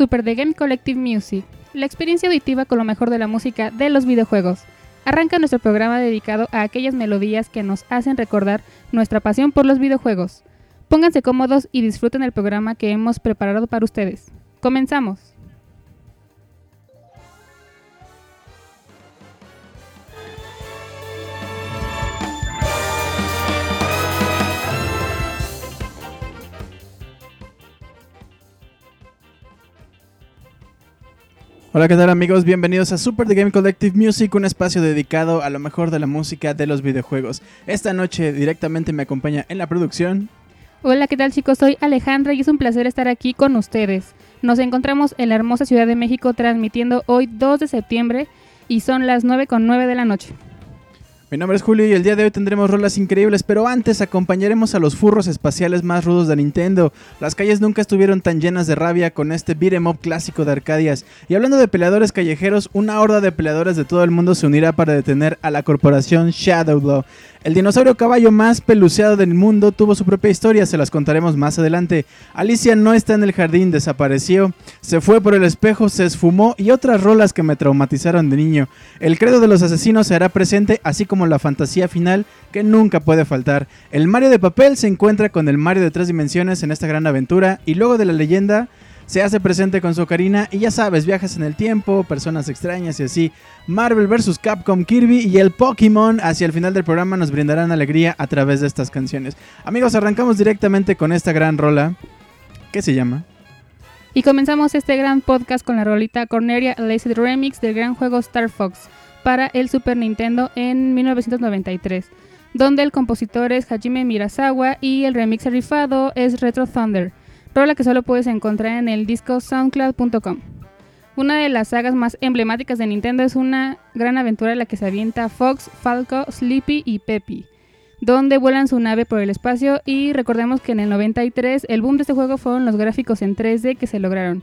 Super The Game Collective Music, la experiencia auditiva con lo mejor de la música de los videojuegos. Arranca nuestro programa dedicado a aquellas melodías que nos hacen recordar nuestra pasión por los videojuegos. Pónganse cómodos y disfruten el programa que hemos preparado para ustedes. Comenzamos. Hola, ¿qué tal amigos? Bienvenidos a Super The Game Collective Music, un espacio dedicado a lo mejor de la música de los videojuegos. Esta noche directamente me acompaña en la producción. Hola, ¿qué tal chicos? Soy Alejandra y es un placer estar aquí con ustedes. Nos encontramos en la hermosa Ciudad de México transmitiendo hoy 2 de septiembre y son las 9 con 9 de la noche. Mi nombre es Julio y el día de hoy tendremos rolas increíbles, pero antes acompañaremos a los furros espaciales más rudos de Nintendo. Las calles nunca estuvieron tan llenas de rabia con este beat'em up clásico de Arcadias. Y hablando de peleadores callejeros, una horda de peleadores de todo el mundo se unirá para detener a la corporación Shadowblow. El dinosaurio caballo más peluceado del mundo tuvo su propia historia, se las contaremos más adelante. Alicia no está en el jardín, desapareció, se fue por el espejo, se esfumó y otras rolas que me traumatizaron de niño. El credo de los asesinos se hará presente, así como la fantasía final que nunca puede faltar. El Mario de papel se encuentra con el Mario de tres dimensiones en esta gran aventura y luego de la leyenda se hace presente con su Ocarina y ya sabes, viajes en el tiempo, personas extrañas y así. Marvel vs. Capcom Kirby y el Pokémon hacia el final del programa nos brindarán alegría a través de estas canciones. Amigos, arrancamos directamente con esta gran rola. ¿Qué se llama? Y comenzamos este gran podcast con la rolita Corneria Laced Remix del gran juego Star Fox para el Super Nintendo en 1993, donde el compositor es Hajime Mirasawa y el remix rifado es Retro Thunder rola que solo puedes encontrar en el disco soundcloud.com. Una de las sagas más emblemáticas de Nintendo es una gran aventura en la que se avienta Fox, Falco, Sleepy y Peppy, donde vuelan su nave por el espacio y recordemos que en el 93 el boom de este juego fueron los gráficos en 3D que se lograron.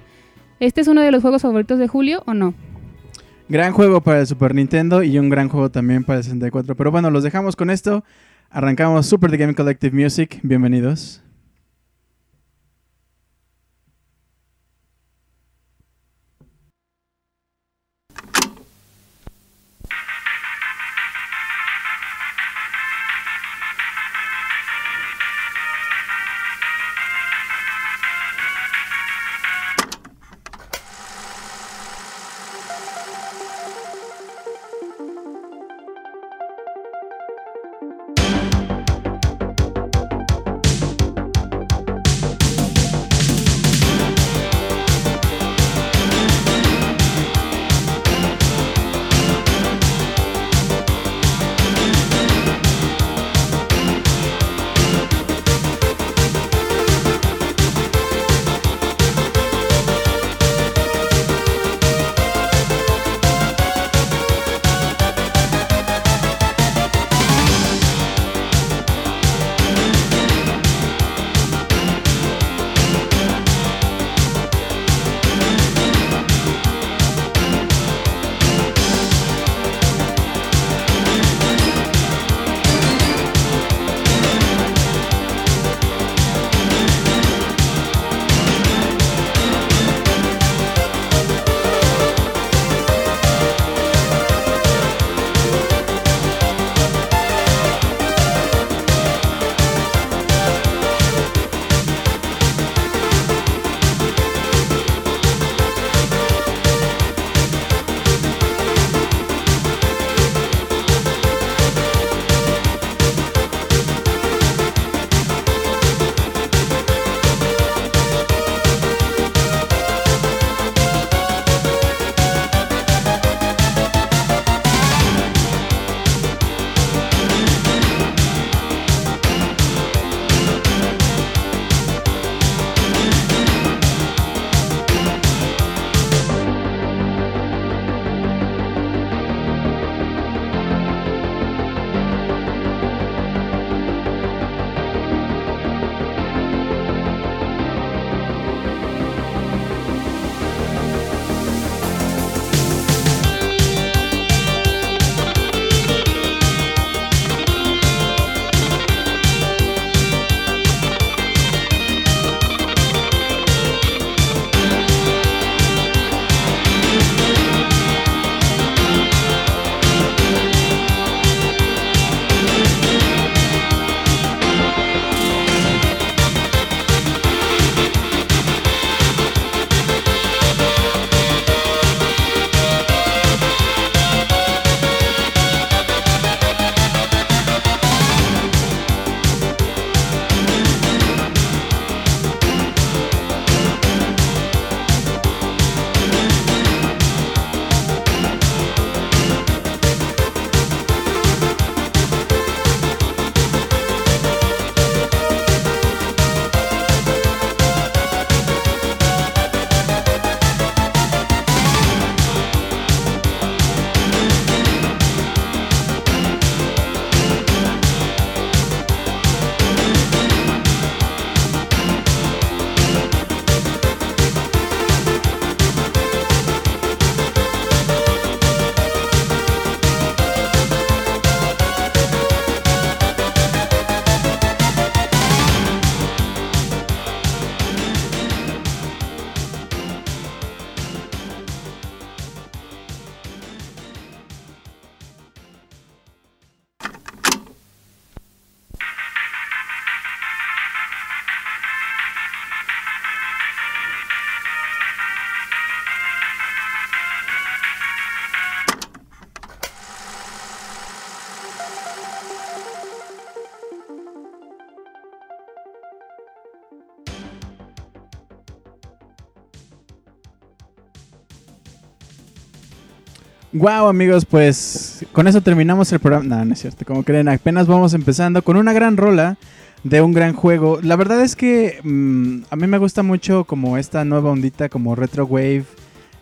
¿Este es uno de los juegos favoritos de Julio o no? Gran juego para el Super Nintendo y un gran juego también para el 64. Pero bueno, los dejamos con esto. Arrancamos Super The Game Collective Music. Bienvenidos. Wow, amigos, pues con eso terminamos el programa. No, no es cierto, como creen, apenas vamos empezando con una gran rola de un gran juego. La verdad es que mm, a mí me gusta mucho como esta nueva ondita, como retro wave,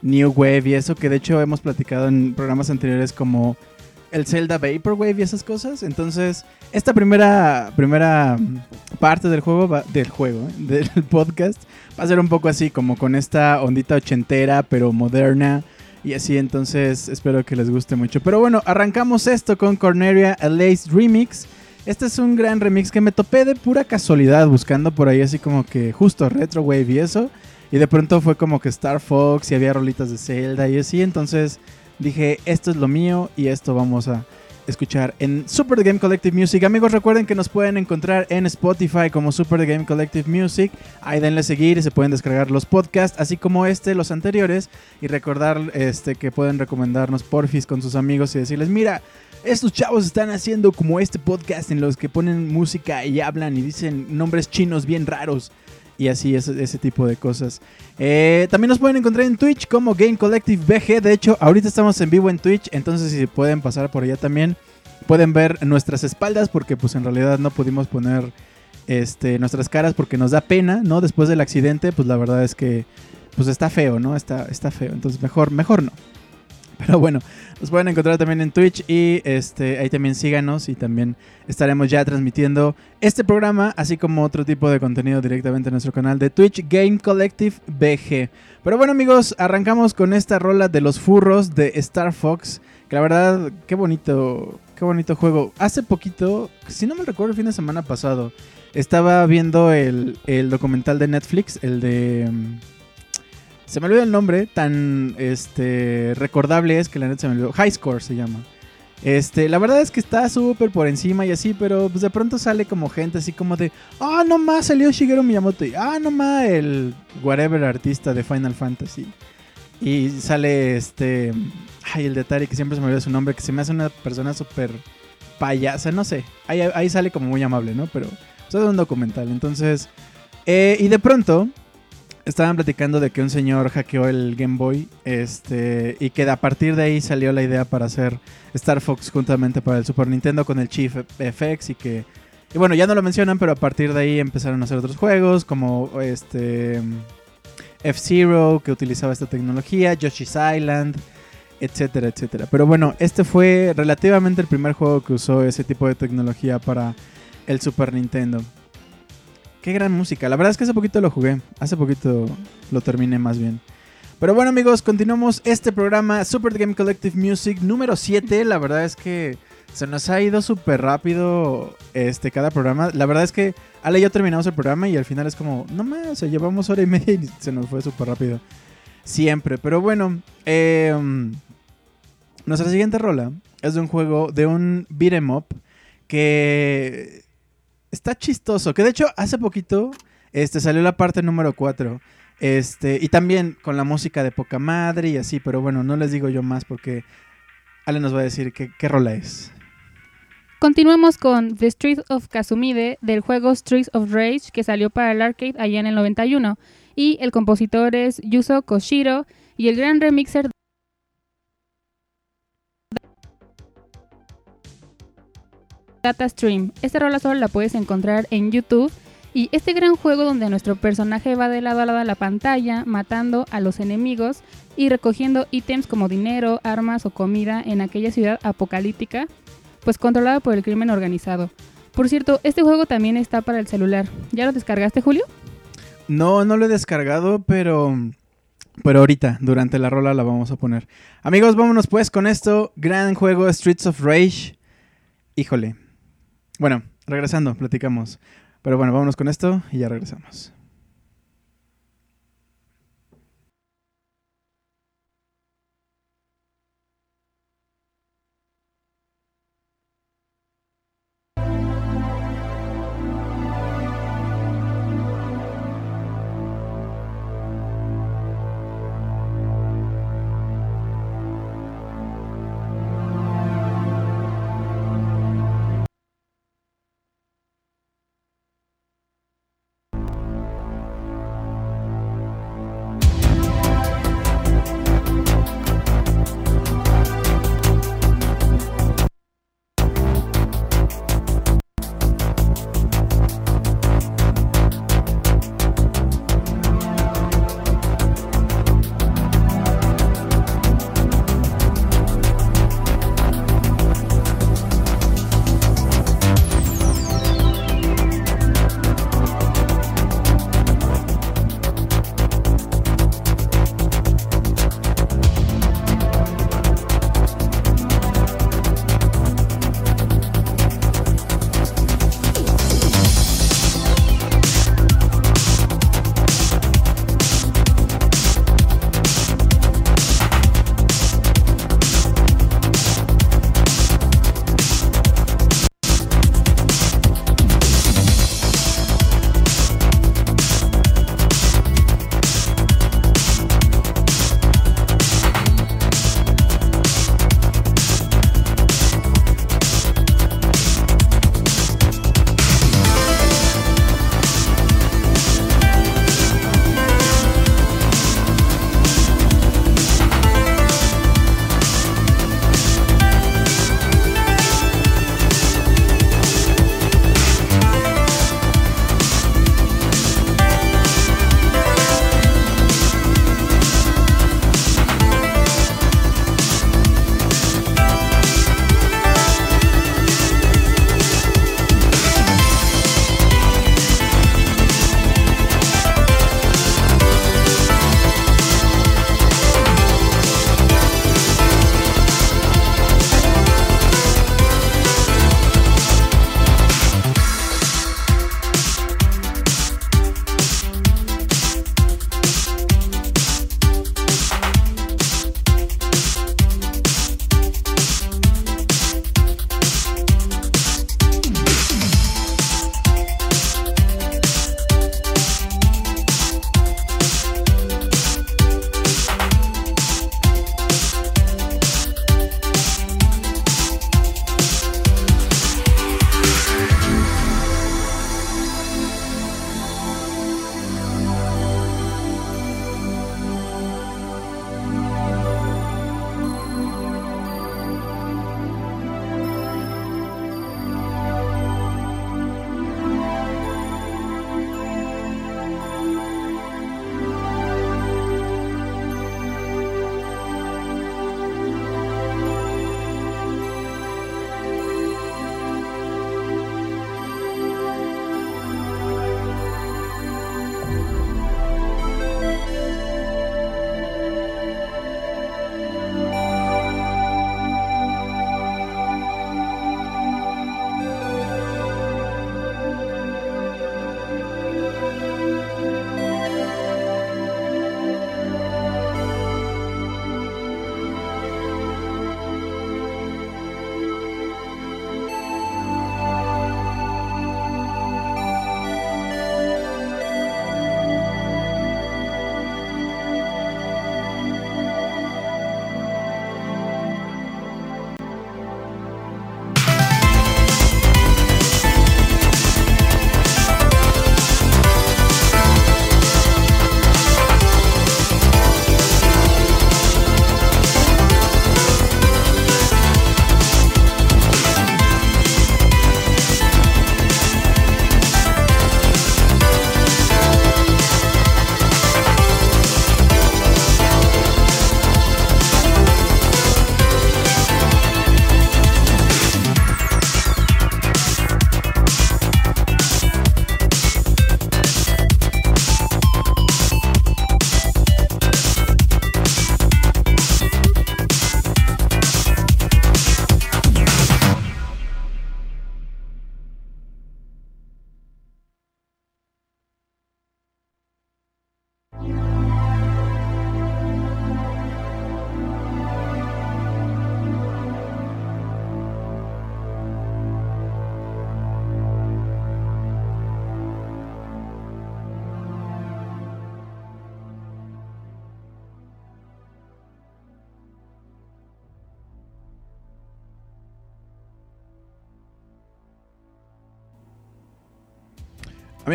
new wave y eso, que de hecho hemos platicado en programas anteriores como el Zelda Vaporwave y esas cosas. Entonces, esta primera, primera parte del juego, va, del juego, ¿eh? del podcast, va a ser un poco así, como con esta ondita ochentera, pero moderna. Y así, entonces espero que les guste mucho. Pero bueno, arrancamos esto con Corneria Lace Remix. Este es un gran remix que me topé de pura casualidad, buscando por ahí así como que justo Retro Wave y eso. Y de pronto fue como que Star Fox y había rolitas de Zelda y así. Entonces dije, esto es lo mío y esto vamos a escuchar en Super Game Collective Music. Amigos, recuerden que nos pueden encontrar en Spotify como Super Game Collective Music. Ahí denle seguir y se pueden descargar los podcasts, así como este, los anteriores. Y recordar este, que pueden recomendarnos porfis con sus amigos y decirles, mira, estos chavos están haciendo como este podcast en los que ponen música y hablan y dicen nombres chinos bien raros y así ese, ese tipo de cosas. Eh, también nos pueden encontrar en Twitch como Game Collective BG. De hecho, ahorita estamos en vivo en Twitch, entonces si pueden pasar por allá también pueden ver nuestras espaldas porque pues en realidad no pudimos poner este nuestras caras porque nos da pena, ¿no? Después del accidente, pues la verdad es que pues está feo, ¿no? Está está feo, entonces mejor mejor no. Pero bueno, nos pueden encontrar también en Twitch y este, ahí también síganos y también estaremos ya transmitiendo este programa, así como otro tipo de contenido directamente en nuestro canal de Twitch Game Collective BG. Pero bueno amigos, arrancamos con esta rola de los furros de Star Fox, que la verdad, qué bonito, qué bonito juego. Hace poquito, si no me recuerdo el fin de semana pasado, estaba viendo el, el documental de Netflix, el de... Se me olvidó el nombre, tan este recordable es que la neta se me olvidó. High Score se llama. Este, la verdad es que está súper por encima y así, pero pues de pronto sale como gente así como de, ah, no más salió Shigeru Miyamoto ah, no más el whatever artista de Final Fantasy. Y sale este, ay, el de Atari que siempre se me olvida su nombre, que se me hace una persona súper payasa, no sé. Ahí, ahí, sale como muy amable, ¿no? Pero eso es un documental, entonces, eh, y de pronto estaban platicando de que un señor hackeó el Game Boy este, y que a partir de ahí salió la idea para hacer Star Fox juntamente para el Super Nintendo con el Chief FX y que... Y bueno, ya no lo mencionan, pero a partir de ahí empezaron a hacer otros juegos como este F-Zero que utilizaba esta tecnología, Yoshi's Island, etcétera, etcétera. Pero bueno, este fue relativamente el primer juego que usó ese tipo de tecnología para el Super Nintendo. Qué gran música. La verdad es que hace poquito lo jugué. Hace poquito lo terminé más bien. Pero bueno amigos, continuamos este programa Super Game Collective Music número 7. La verdad es que se nos ha ido súper rápido este, cada programa. La verdad es que Ale y yo terminamos el programa y al final es como, no más, o llevamos hora y media y se nos fue súper rápido. Siempre. Pero bueno, eh, nuestra siguiente rola es de un juego, de un beat'em up que está chistoso. Que de hecho, hace poquito este, salió la parte número 4. Este, y también con la música de poca madre y así, pero bueno, no les digo yo más porque Ale nos va a decir qué, qué rola es. Continuemos con The Streets of Kazumide del juego Streets of Rage que salió para el arcade allá en el 91 y el compositor es Yuzo Koshiro y el gran remixer Data Stream. Esta rola solo la puedes encontrar en YouTube. Y este gran juego donde nuestro personaje va de lado a lado a la pantalla, matando a los enemigos y recogiendo ítems como dinero, armas o comida en aquella ciudad apocalíptica, pues controlada por el crimen organizado. Por cierto, este juego también está para el celular. ¿Ya lo descargaste, Julio? No, no lo he descargado, pero pero ahorita, durante la rola la vamos a poner. Amigos, vámonos pues con esto. Gran juego Streets of Rage. Híjole, bueno, regresando, platicamos. Pero bueno, vámonos con esto y ya regresamos.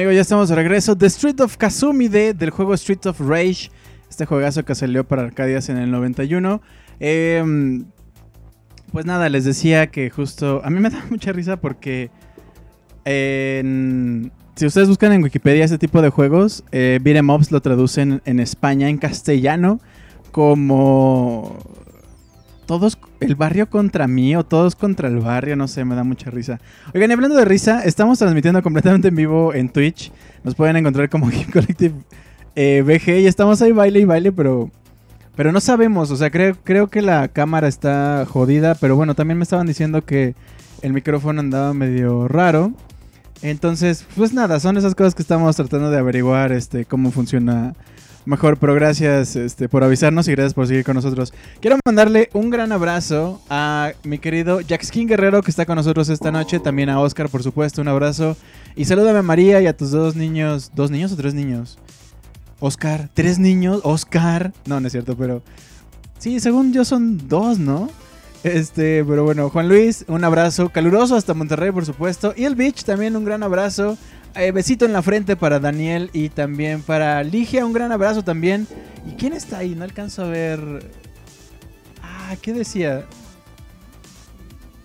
Amigo, ya estamos de regreso. The Street of Kazumi de, del juego Street of Rage. Este juegazo que salió para Arcadias en el 91. Em, pues nada, les decía que justo... A mí me da mucha risa porque... si ustedes buscan en Wikipedia este tipo de juegos, eh, Beat'em lo traducen en España, en castellano, como todos el barrio contra mí o todos contra el barrio, no sé, me da mucha risa. Oigan, y hablando de risa, estamos transmitiendo completamente en vivo en Twitch. Nos pueden encontrar como Game Collective eh, BG y estamos ahí baile y baile, pero pero no sabemos, o sea, creo, creo que la cámara está jodida, pero bueno, también me estaban diciendo que el micrófono andaba medio raro. Entonces, pues nada, son esas cosas que estamos tratando de averiguar este cómo funciona mejor, pero gracias este, por avisarnos y gracias por seguir con nosotros. Quiero mandarle un gran abrazo a mi querido Jackskin Guerrero que está con nosotros esta noche, también a Oscar, por supuesto, un abrazo. Y salúdame a María y a tus dos niños, ¿dos niños o tres niños? Oscar, tres niños, Oscar. No, no es cierto, pero... Sí, según yo son dos, ¿no? Este, pero bueno, Juan Luis, un abrazo caluroso hasta Monterrey, por supuesto. Y el Beach, también un gran abrazo. Eh, besito en la frente para Daniel y también para Ligia. Un gran abrazo también. ¿Y quién está ahí? No alcanzo a ver. Ah, ¿qué decía?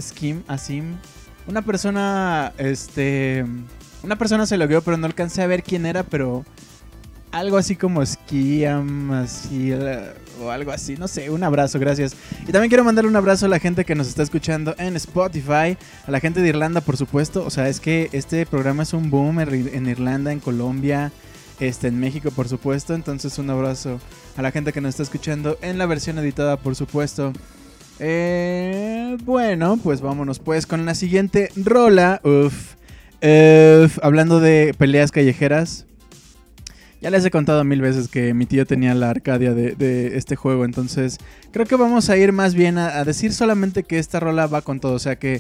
Skim, Asim. Una persona, este... Una persona se lo vio, pero no alcancé a ver quién era, pero algo así como Skiam, así, o algo así, no sé, un abrazo, gracias. Y también quiero mandarle un abrazo a la gente que nos está escuchando en Spotify, a la gente de Irlanda, por supuesto. O sea, es que este programa es un boom en Irlanda, en Colombia, este, en México, por supuesto. Entonces, un abrazo a la gente que nos está escuchando en la versión editada, por supuesto. Eh, bueno, pues vámonos pues con la siguiente rola. Uf. hablando de peleas callejeras, ya les he contado mil veces que mi tío tenía la Arcadia de, este juego, entonces creo que vamos a ir más bien a, decir solamente que esta rola va con todo, o sea que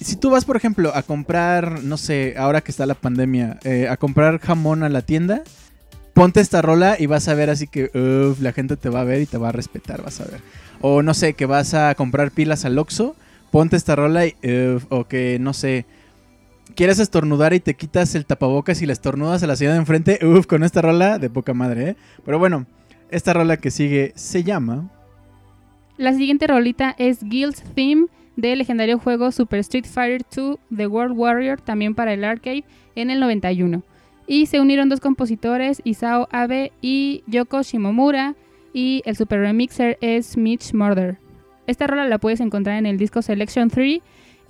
si tú vas, por ejemplo, a comprar, no sé, ahora que está la pandemia, eh, a comprar jamón a la tienda, ponte esta rola y vas a ver así que la gente te va a ver y te va a respetar, vas a ver. O no sé, que vas a comprar pilas al Oxxo, ponte esta rola y, o que, no sé, quieres estornudar y te quitas el tapabocas y la estornudas a la ciudad de enfrente, uff, con esta rola de poca madre, ¿eh? Pero bueno, esta rola que sigue se llama... La siguiente rolita es Guild's Theme del legendario juego Super Street Fighter 2 The World Warrior, también para el arcade, en el 91. Y se unieron dos compositores, Isao Abe y Yoko Shimomura, y el super remixer es Mitch Murder. Esta rola la puedes encontrar en el disco Selection 3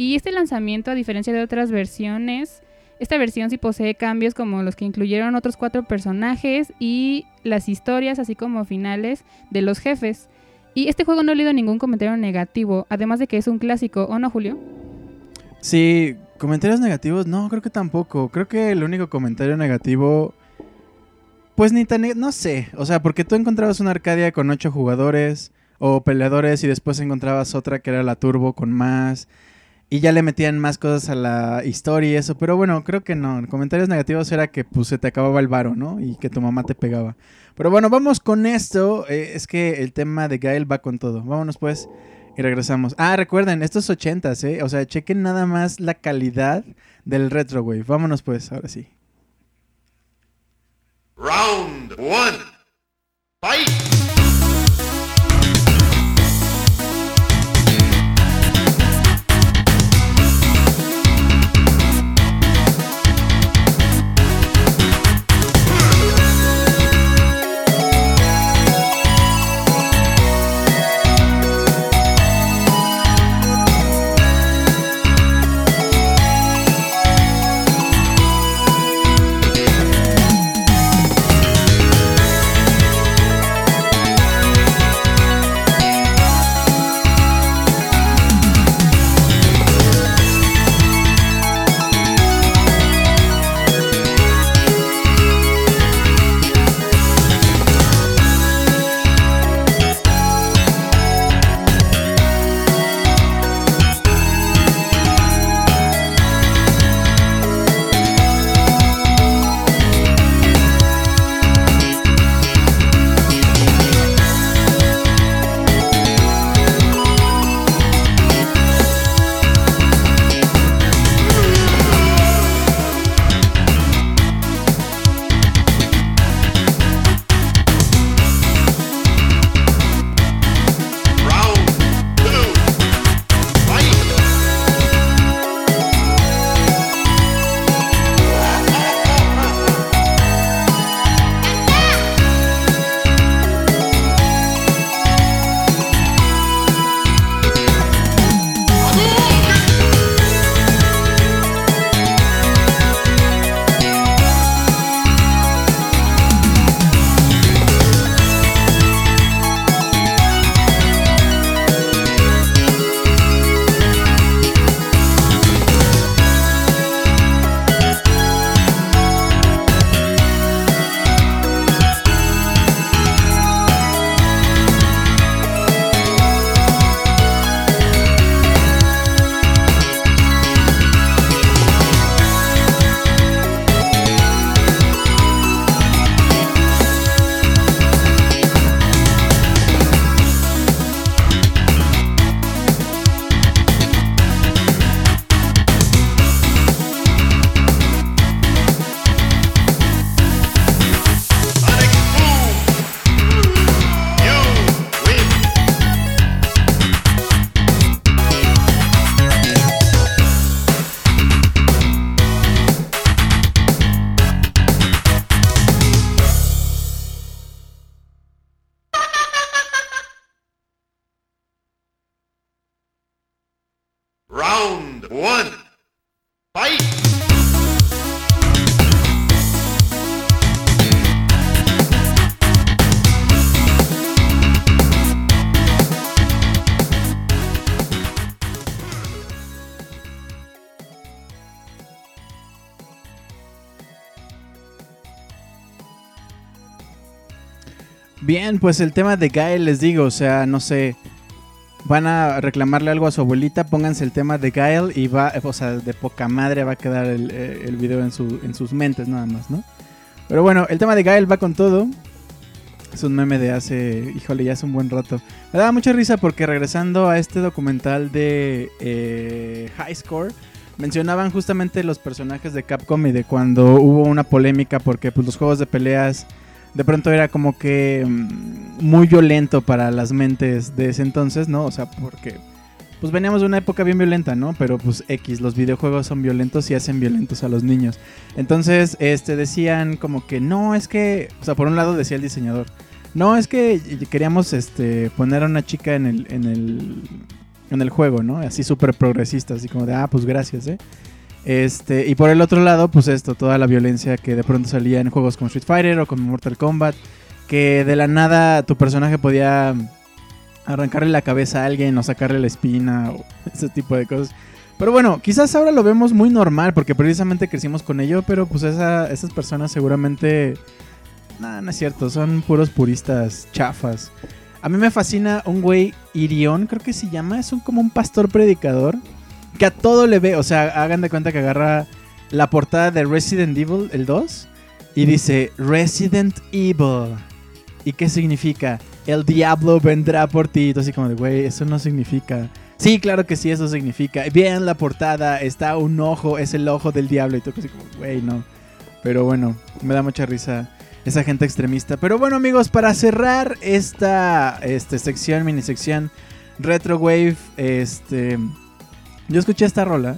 y este lanzamiento, a diferencia de otras versiones, esta versión sí posee cambios como los que incluyeron otros cuatro personajes y las historias, así como finales de los jefes. Y este juego no he leído ningún comentario negativo, además de que es un clásico, ¿o no, Julio? Sí, comentarios negativos, no, creo que tampoco. Creo que el único comentario negativo, pues ni tan, no sé, o sea, porque tú encontrabas una Arcadia con ocho jugadores o peleadores y después encontrabas otra que era la Turbo con más y ya le metían más cosas a la historia y eso, pero bueno, creo que no. Comentarios negativos era que pues se te acababa el varo, ¿no? Y que tu mamá te pegaba. Pero bueno, vamos con esto. Eh, es que el tema de Gael va con todo. Vámonos pues y regresamos. Ah, recuerden, estos ochentas, ¿eh? O sea, chequen nada más la calidad del retro wave. Vámonos pues, ahora sí. Round one. Fight. Bien, pues el tema de Gael les digo, o sea, no sé, van a reclamarle algo a su abuelita, pónganse el tema de Gael y va, o sea, de poca madre va a quedar el, eh, video en sus mentes nada más, ¿no? Pero bueno, el tema de Gael va con todo. Es un meme de hace, híjole, ya hace un buen rato. Me daba mucha risa porque regresando a este documental de eh, High Score, mencionaban justamente los personajes de Capcom y de cuando hubo una polémica porque pues, los juegos de peleas de pronto era como que mm, muy violento para las mentes de ese entonces, ¿no? O sea, porque pues veníamos de una época bien violenta, ¿no? Pero pues X, los videojuegos son violentos y hacen violentos a los niños. Entonces, este decían como que no, es que, o sea, por un lado decía el diseñador, no, es que queríamos este poner a una chica en el en el en el juego, ¿no? Así súper progresista, así como de, ah, pues gracias, ¿eh? Este, y por el otro lado, pues esto, toda la violencia que de pronto salía en juegos como Street Fighter o como Mortal Kombat, que de la nada tu personaje podía arrancarle la cabeza a alguien o sacarle la espina o ese tipo de cosas. Pero bueno, quizás ahora lo vemos muy normal porque precisamente crecimos con ello, pero pues esa, esas personas seguramente... Nada, no es cierto, son puros puristas chafas. A mí me fascina un güey Irión, creo que se llama, es un, como un pastor predicador que a todo le ve, o sea, hagan de cuenta que agarra la portada de Resident Evil, el 2, y dice Resident Evil. ¿Y qué significa? El diablo vendrá por ti. Así como de, güey, eso no significa. Sí, claro que sí, eso significa. Bien la portada, está un ojo, es el ojo del diablo. Y tú así como, güey, no. Pero bueno, me da mucha risa esa gente extremista. Pero bueno, amigos, para cerrar esta este, sección, mini sección, Retro Wave, este yo escuché esta rola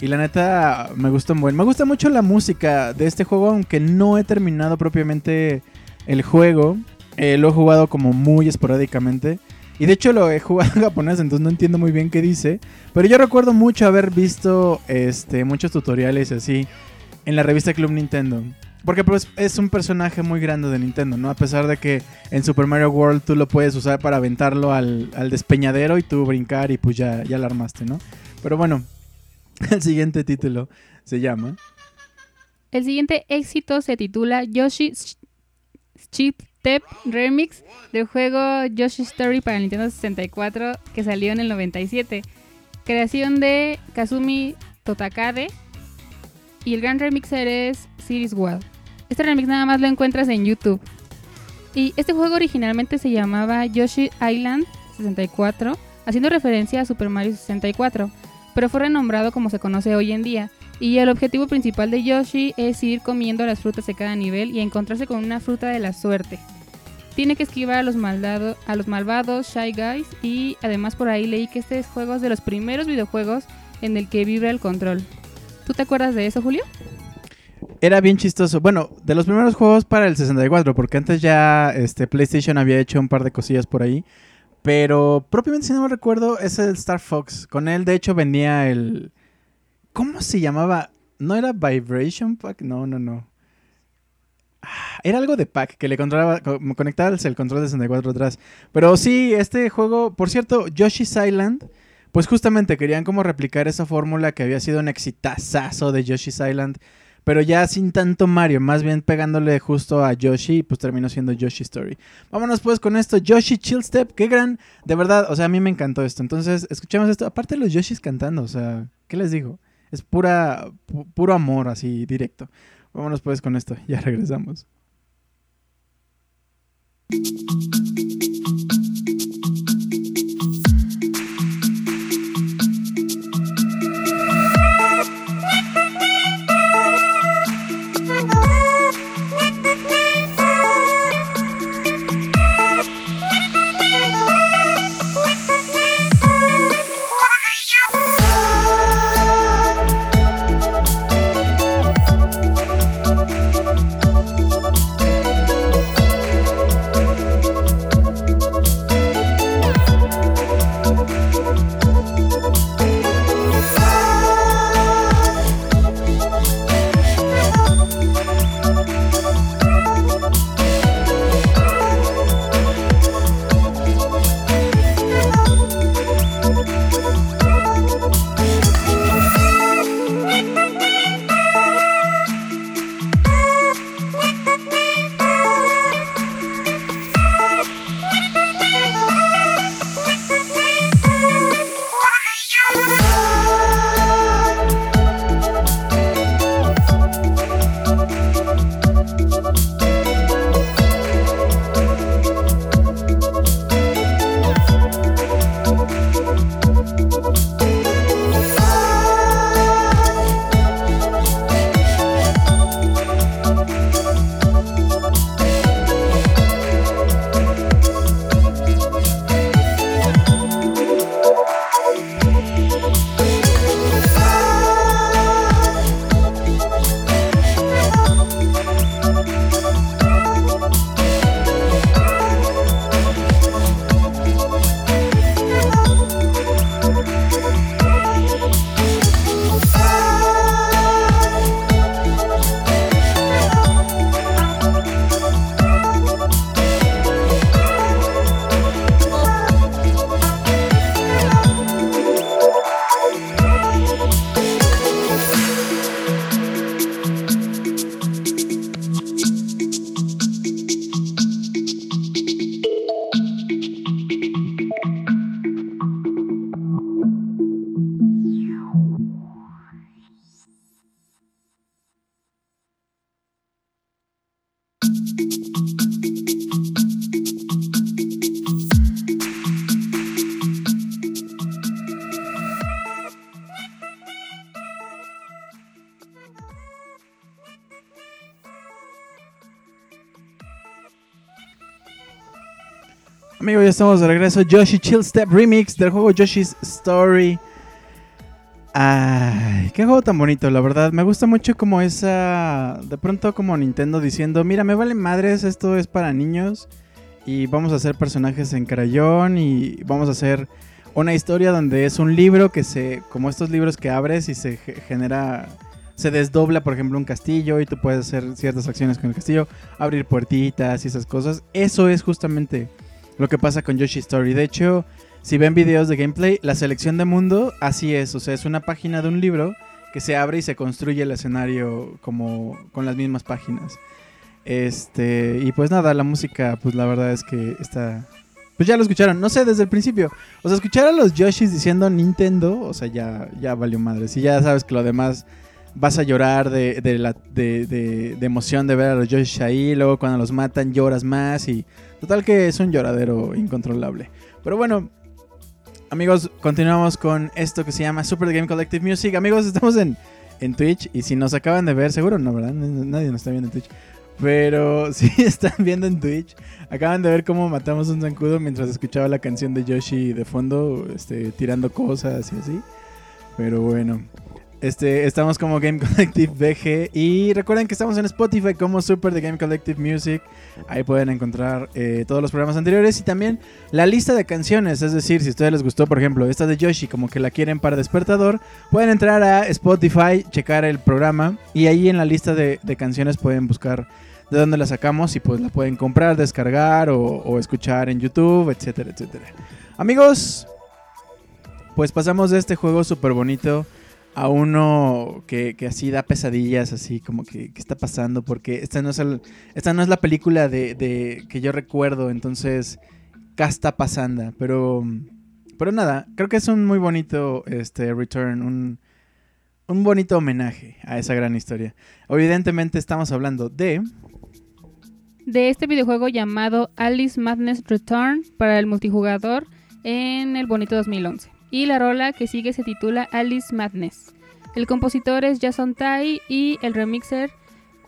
y la neta me gustó muy Me gusta mucho la música de este juego, aunque no he terminado propiamente el juego. Eh, lo he jugado como muy esporádicamente. Y de hecho lo he jugado en japonés, entonces no entiendo muy bien qué dice. Pero yo recuerdo mucho haber visto este, muchos tutoriales así en la revista Club Nintendo. Porque pues es un personaje muy grande de Nintendo, ¿no? A pesar de que en Super Mario World tú lo puedes usar para aventarlo al, al despeñadero y tú brincar y pues ya, ya la armaste, ¿no? Pero bueno, el siguiente título se llama. El siguiente éxito se titula Yoshi Chip Step Remix del juego Yoshi Story para Nintendo 64 que salió en el 97. Creación de Kazumi Totakade y el gran remixer es Series Wild. Este remix nada más lo encuentras en YouTube. Y este juego originalmente se llamaba Yoshi Island 64, haciendo referencia a Super Mario 64 pero fue renombrado como se conoce hoy en día. Y el objetivo principal de Yoshi es ir comiendo las frutas de cada nivel y encontrarse con una fruta de la suerte. Tiene que esquivar a los, a los malvados Shy Guys y además por ahí leí que este juego es de los primeros videojuegos en el que vibra el control. ¿Tú te acuerdas de eso, Julio? Era bien chistoso. Bueno, de los primeros juegos para el 64, porque antes ya este, PlayStation había hecho un par de cosillas por ahí. Pero propiamente, si no me recuerdo, es el Star Fox. Con él, de hecho, venía el. ¿Cómo se llamaba? ¿No era Vibration Pack? No, no, no. Ah, era algo de pack que le controlaba, conectabas el control de 64 atrás. Pero sí, este juego, por cierto, Yoshi's Island, pues justamente querían como replicar esa fórmula que había sido un exitazazo de Yoshi's Island pero ya sin tanto Mario, más bien pegándole justo a Yoshi, pues terminó siendo Yoshi Story. Vámonos pues con esto, Yoshi Chill Step, qué gran, de verdad, o sea, a mí me encantó esto. Entonces, escuchemos esto, aparte los Yoshis cantando, o sea, ¿qué les digo? Es pura, puro amor así, directo. Vámonos pues con esto, ya regresamos. Estamos de regreso. Yoshi Chill Step Remix del juego Yoshi's Story. Ay, qué juego tan bonito, la verdad. Me gusta mucho como esa. De pronto, como Nintendo diciendo: Mira, me vale madres, esto es para niños. Y vamos a hacer personajes en crayón. Y vamos a hacer una historia donde es un libro que se. Como estos libros que abres y se genera. Se desdobla, por ejemplo, un castillo. Y tú puedes hacer ciertas acciones con el castillo. Abrir puertitas y esas cosas. Eso es justamente lo que pasa con Yoshi Story. De hecho, si ven videos de gameplay, la selección de mundo así es. O sea, es una página de un libro que se abre y se construye el escenario como con las mismas páginas. Este, y pues nada, la música, pues la verdad es que está. Pues ya lo escucharon, no sé, desde el principio. O sea, escuchar a los Yoshis diciendo Nintendo, o sea, ya, ya valió madre. Si ya sabes que lo demás vas a llorar de, de, la, de, de, emoción de ver a los Yoshis ahí. Luego cuando los matan lloras más y total que es un lloradero incontrolable. Pero bueno, amigos, continuamos con esto que se llama Super Game Collective Music. Amigos, estamos en, en Twitch y si nos acaban de ver, seguro no, ¿verdad? Nadie nos está viendo en Twitch. Pero si están viendo en Twitch, acaban de ver cómo matamos un zancudo mientras escuchaba la canción de Yoshi de fondo, este, tirando cosas y así. Pero bueno, este, estamos como Game Collective BG y recuerden que estamos en Spotify como Super de Game Collective Music. Ahí pueden encontrar eh, todos los programas anteriores y también la lista de canciones. Es decir, si a ustedes les gustó, por ejemplo, esta de Yoshi, como que la quieren para despertador, pueden entrar a Spotify, checar el programa y ahí en la lista de, canciones pueden buscar de dónde la sacamos y pues la pueden comprar, descargar o, o escuchar en YouTube, etcétera, etcétera. Amigos, pues pasamos de este juego súper bonito a uno que, así da pesadillas, así como que, ¿qué está pasando? Porque esta no es, esta no es la película de, que yo recuerdo, entonces, ¿qué está pasando? Pero, pero nada, creo que es un muy bonito este, return, un, un bonito homenaje a esa gran historia. Evidentemente estamos hablando de... De este videojuego llamado Alice Madness Return para el multijugador en el bonito 2011 y la rola que sigue se titula Alice Madness. El compositor es Jason Tai y el remixer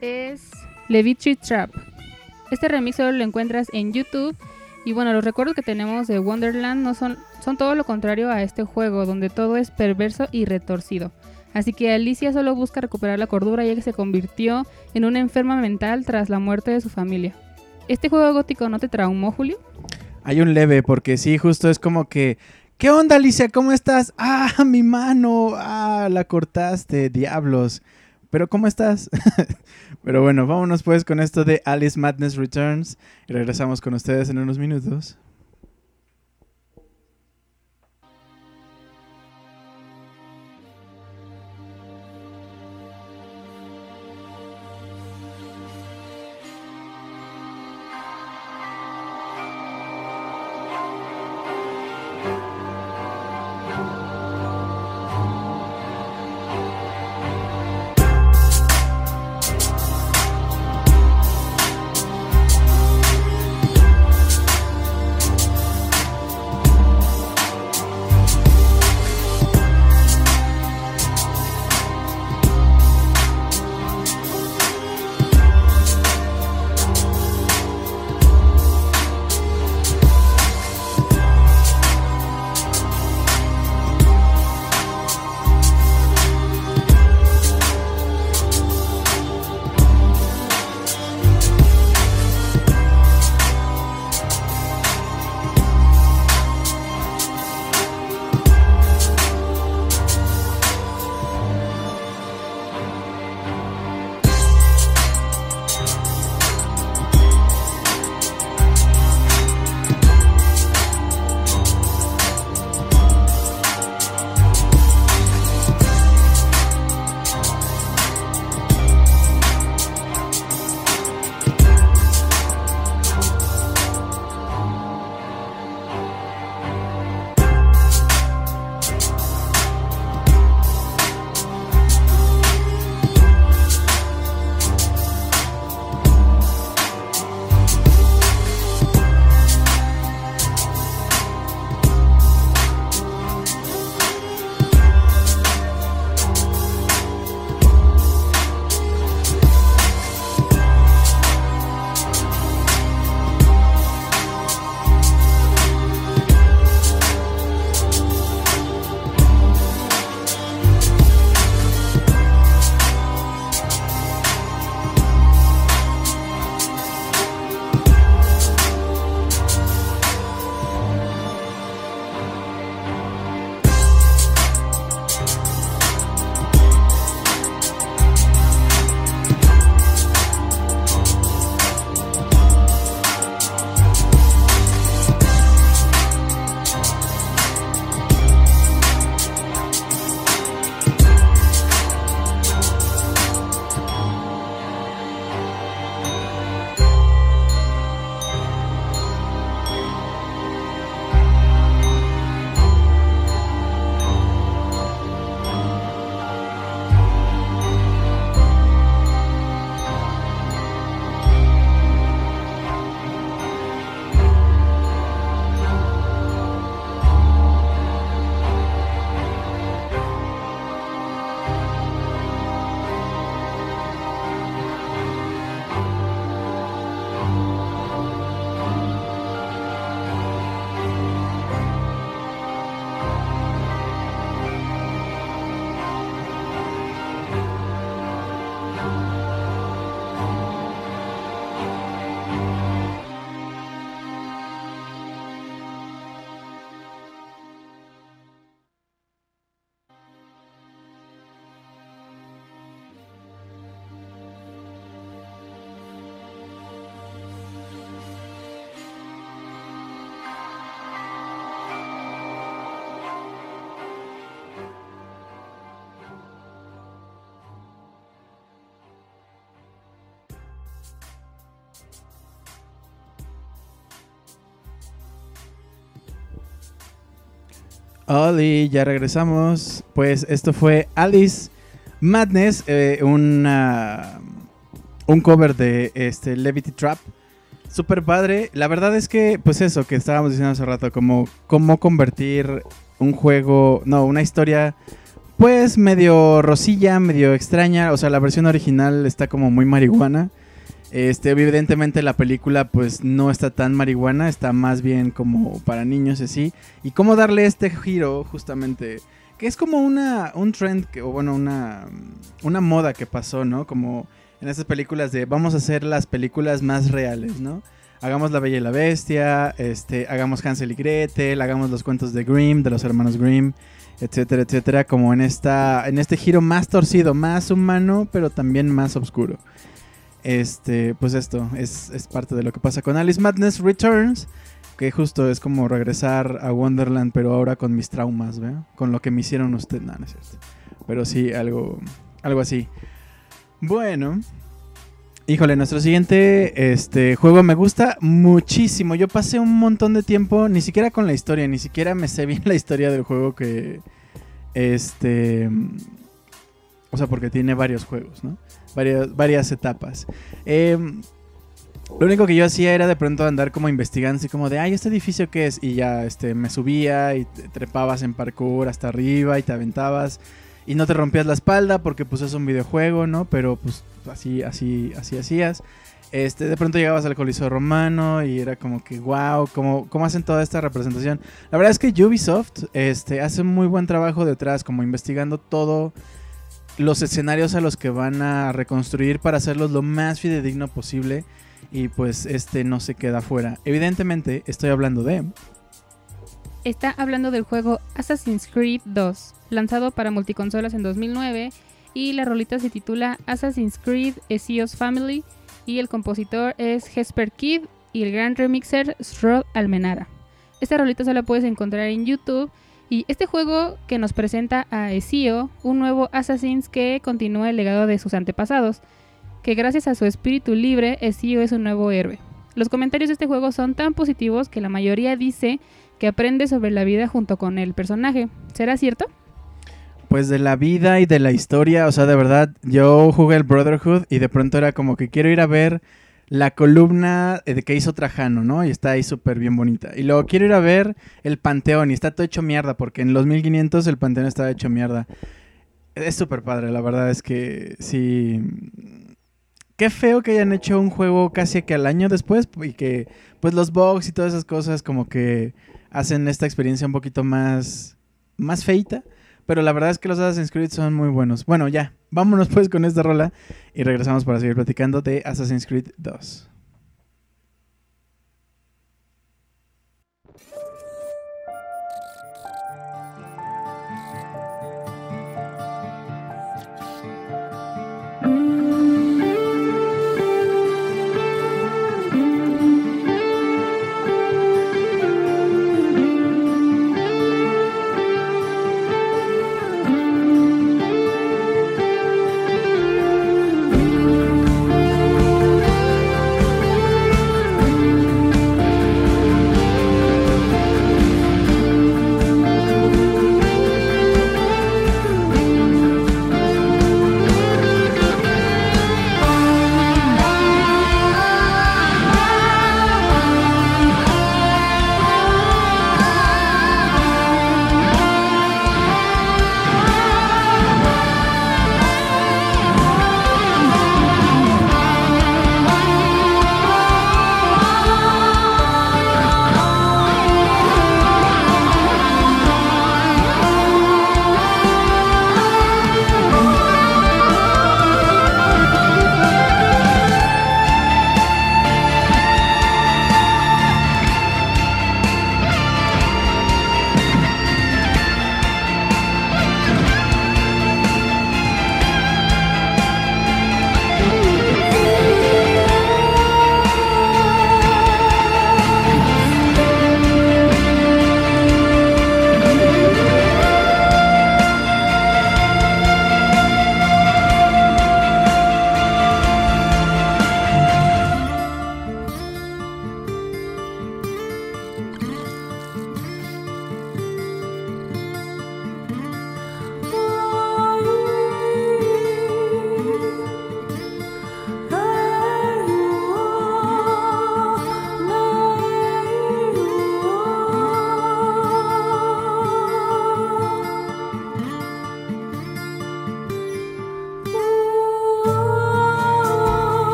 es Levitri Trap. Este remixer lo encuentras en YouTube y bueno, los recuerdos que tenemos de Wonderland no son, son todo lo contrario a este juego, donde todo es perverso y retorcido. Así que Alicia solo busca recuperar la cordura ya que se convirtió en una enferma mental tras la muerte de su familia. ¿Este juego gótico no te traumó, Julio? Hay un leve, porque sí, justo es como que ¿Qué onda, Alicia? ¿Cómo estás? Ah, mi mano. Ah, la cortaste, diablos. Pero ¿cómo estás? Pero bueno, vámonos pues con esto de Alice Madness Returns y regresamos con ustedes en unos minutos. Oli, ya regresamos. Pues esto fue Alice Madness, eh, una, un cover de este Levity Trap. Super padre. La verdad es que, pues eso que estábamos diciendo hace rato, como cómo convertir un juego, no, una historia, pues medio rosilla, medio extraña. O sea, la versión original está como muy marihuana. Este, evidentemente la película pues no está tan marihuana, está más bien como para niños así. Y cómo darle este giro justamente, que es como una, un trend, que, o bueno, una, una moda que pasó, ¿no? Como en estas películas de vamos a hacer las películas más reales, ¿no? Hagamos La Bella y la Bestia, este, hagamos Hansel y Gretel, hagamos los cuentos de Grimm, de los hermanos Grimm, etcétera, etcétera, como en, esta, en este giro más torcido, más humano, pero también más oscuro. Este, pues esto es, parte de lo que pasa con Alice Madness Returns, que justo es como regresar a Wonderland, pero ahora con mis traumas, ¿ve? Con lo que me hicieron ustedes. No, no es. Pero sí, algo, algo así. Bueno. Híjole, nuestro siguiente este, juego me gusta muchísimo. Yo pasé un montón de tiempo, ni siquiera con la historia, ni siquiera me sé bien la historia del juego que... Este... O sea, porque tiene varios juegos, ¿no? Varias, etapas. Em, lo único que yo hacía era de pronto andar como investigando, así como de, ay, ¿este edificio qué es? Y ya este, me subía y trepabas en parkour hasta arriba y te aventabas. Y no te rompías la espalda porque pues es un videojuego, ¿no? Pero pues así, así, así hacías. Este, de pronto llegabas al Coliseo Romano y era como que, wow, ¿cómo, ¿cómo, hacen toda esta representación? La verdad es que Ubisoft este, hace un muy buen trabajo detrás, como investigando todo los escenarios a los que van a reconstruir para hacerlos lo más fidedigno posible y pues este no se queda fuera. Evidentemente estoy hablando de... Está hablando del juego Assassin's Creed 2, lanzado para multiconsolas en 2009 y la rolita se titula Assassin's Creed Ezio's Family y el compositor es Hesper Kid y el gran remixer Strode Almenara. Esta rolita se la puedes encontrar en YouTube y este juego que nos presenta a Ezio, un nuevo Assassin's que continúa el legado de sus antepasados, que gracias a su espíritu libre, Ezio es un nuevo héroe. Los comentarios de este juego son tan positivos que la mayoría dice que aprende sobre la vida junto con el personaje. ¿Será cierto? Pues de la vida y de la historia, o sea, de verdad, yo jugué el Brotherhood y de pronto era como que quiero ir a ver la columna de que hizo Trajano, ¿no? Y está ahí súper bien bonita. Y luego quiero ir a ver el Panteón y está todo hecho mierda, porque en los 1500 el Panteón estaba hecho mierda. Es súper padre, la verdad es que sí. Qué feo que hayan hecho un juego casi que al año después y que pues los bugs y todas esas cosas como que hacen esta experiencia un poquito más, más feita. Pero la verdad es que los Assassin's Creed son muy buenos. Bueno, ya, vámonos pues con esta rola y regresamos para seguir platicando de Assassin's Creed 2.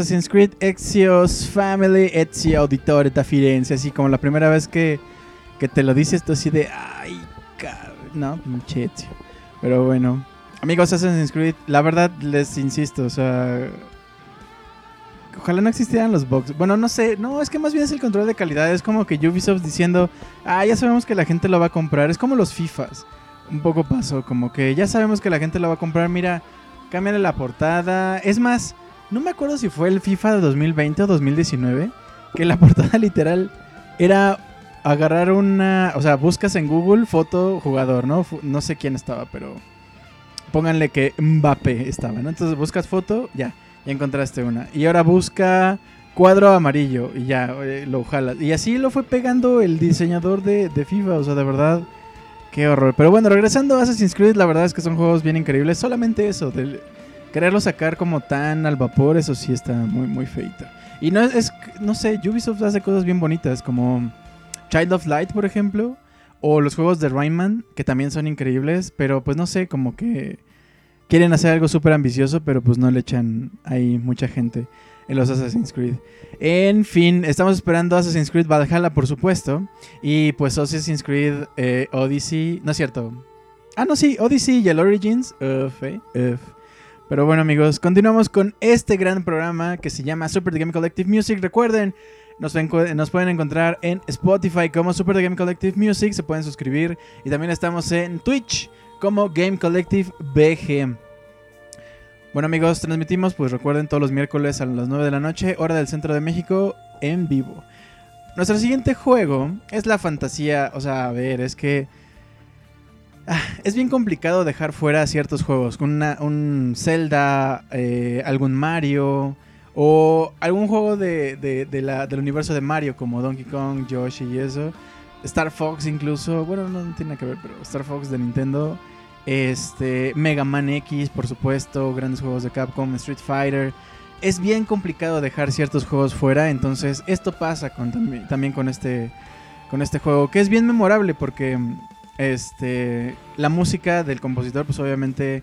Assassin's Creed Ezio's Family Ezio Auditore da Firenze, así como la primera vez que, que te lo dices tú así de, ay, cabrón, no, pinche. Pero bueno, amigos Assassin's Creed, la verdad les insisto, o sea, ojalá no existieran los bugs. Bueno, no sé, no, es que más bien es el control de calidad, es como que Ubisoft diciendo, ah, ya sabemos que la gente lo va a comprar, es como los FIFAs. Un poco pasó, como que ya sabemos que la gente lo va a comprar, mira, cámbiale la portada. Es más, no me acuerdo si fue el FIFA de 2020 o 2019, que la portada literal era agarrar una, o sea, buscas en Google foto jugador, ¿no? No sé quién estaba, pero pónganle que Mbappé estaba, ¿no? Entonces buscas foto, ya, ya encontraste una. Y ahora busca cuadro amarillo y ya eh, lo jalas. Y así lo fue pegando el diseñador de, de FIFA, o sea, de verdad Qué horror. Pero bueno, regresando a Assassin's Creed, la verdad es que son juegos bien increíbles. Solamente eso, de quererlo sacar como tan al vapor, eso sí está muy, muy feito. Y no es, no sé, Ubisoft hace cosas bien bonitas, como Child of Light, por ejemplo, o los juegos de Rayman, que también son increíbles, pero pues no sé, como que quieren hacer algo súper ambicioso, pero pues no le echan ahí mucha gente en los Assassin's Creed. En fin, estamos esperando Assassin's Creed Valhalla, por supuesto. Y pues Assassin's Creed eh, Odyssey. No es cierto. Ah, no, sí, Odyssey y el Origins. Uf, eh, uf. Pero bueno, amigos, continuamos con este gran programa que se llama Super The Game Collective Music. Recuerden, nos, nos, pueden encontrar en Spotify como Super The Game Collective Music. Se pueden suscribir. Y también estamos en Twitch como Game Collective BG. Bueno amigos, transmitimos, pues recuerden todos los miércoles a las 9 de la noche, hora del centro de México, en vivo. Nuestro siguiente juego es la fantasía, o sea, a ver, es que... Ah, es bien complicado dejar fuera ciertos juegos, con un Zelda, eh, algún Mario o algún juego de, del universo de Mario como Donkey Kong, Yoshi y eso. Star Fox incluso, bueno, no tiene que ver, pero Star Fox de Nintendo este, Mega Man X, por supuesto, grandes juegos de Capcom, Street Fighter. Es bien complicado dejar ciertos juegos fuera, entonces esto pasa también, con este, con este juego, que es bien memorable porque este, la música del compositor, pues obviamente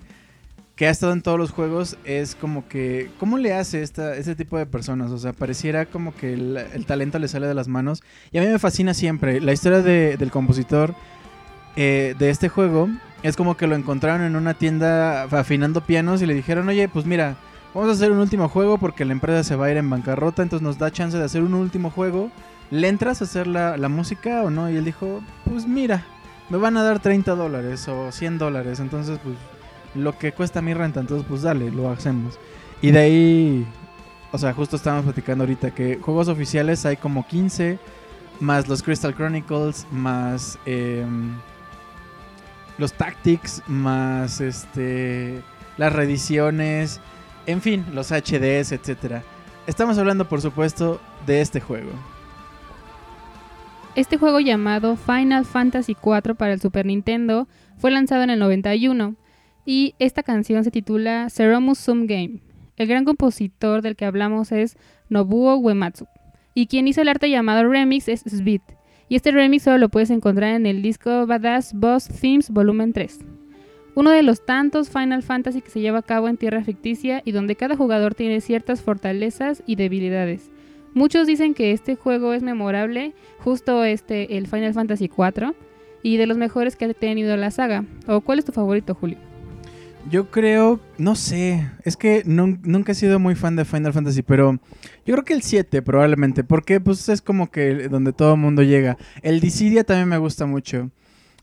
que ha estado en todos los juegos, es como que, ¿cómo le hace esta, este tipo de personas? O sea, pareciera como que el, talento le sale de las manos. Y a mí me fascina siempre la historia del compositor eh, de este juego es como que lo encontraron en una tienda afinando pianos y le dijeron, oye, pues mira, vamos a hacer un último juego porque la empresa se va a ir en bancarrota, entonces nos da chance de hacer un último juego. ¿Le entras a hacer la, música o no? Y él dijo, pues mira, me van a dar 30 dólares o 100 dólares, entonces pues lo que cuesta mi renta, entonces pues dale, lo hacemos. Y de ahí, o sea, justo estábamos platicando ahorita que juegos oficiales hay como 15, más los Crystal Chronicles, más... Eh, los tactics, más este las reediciones, en fin, los HDs, etcétera. Estamos hablando, por supuesto, de este juego. Este juego llamado Final Fantasy IV para el Super Nintendo fue lanzado en el 91 y esta canción se titula Seromu Sum Game. El gran compositor del que hablamos es Nobuo Uematsu y quien hizo el arte llamado Remix es Svit. Y este remix solo lo puedes encontrar en el disco Badass Boss Themes Volumen 3. Uno de los tantos Final Fantasy que se lleva a cabo en tierra ficticia y donde cada jugador tiene ciertas fortalezas y debilidades. Muchos dicen que este juego es memorable, justo este, el Final Fantasy IV, y de los mejores que ha tenido la saga. ¿O cuál es tu favorito, Julio? Yo creo, no sé, es que nunca he sido muy fan de Final Fantasy, pero yo creo que el 7 probablemente, porque pues es como que donde todo el mundo llega. El Dissidia también me gusta mucho.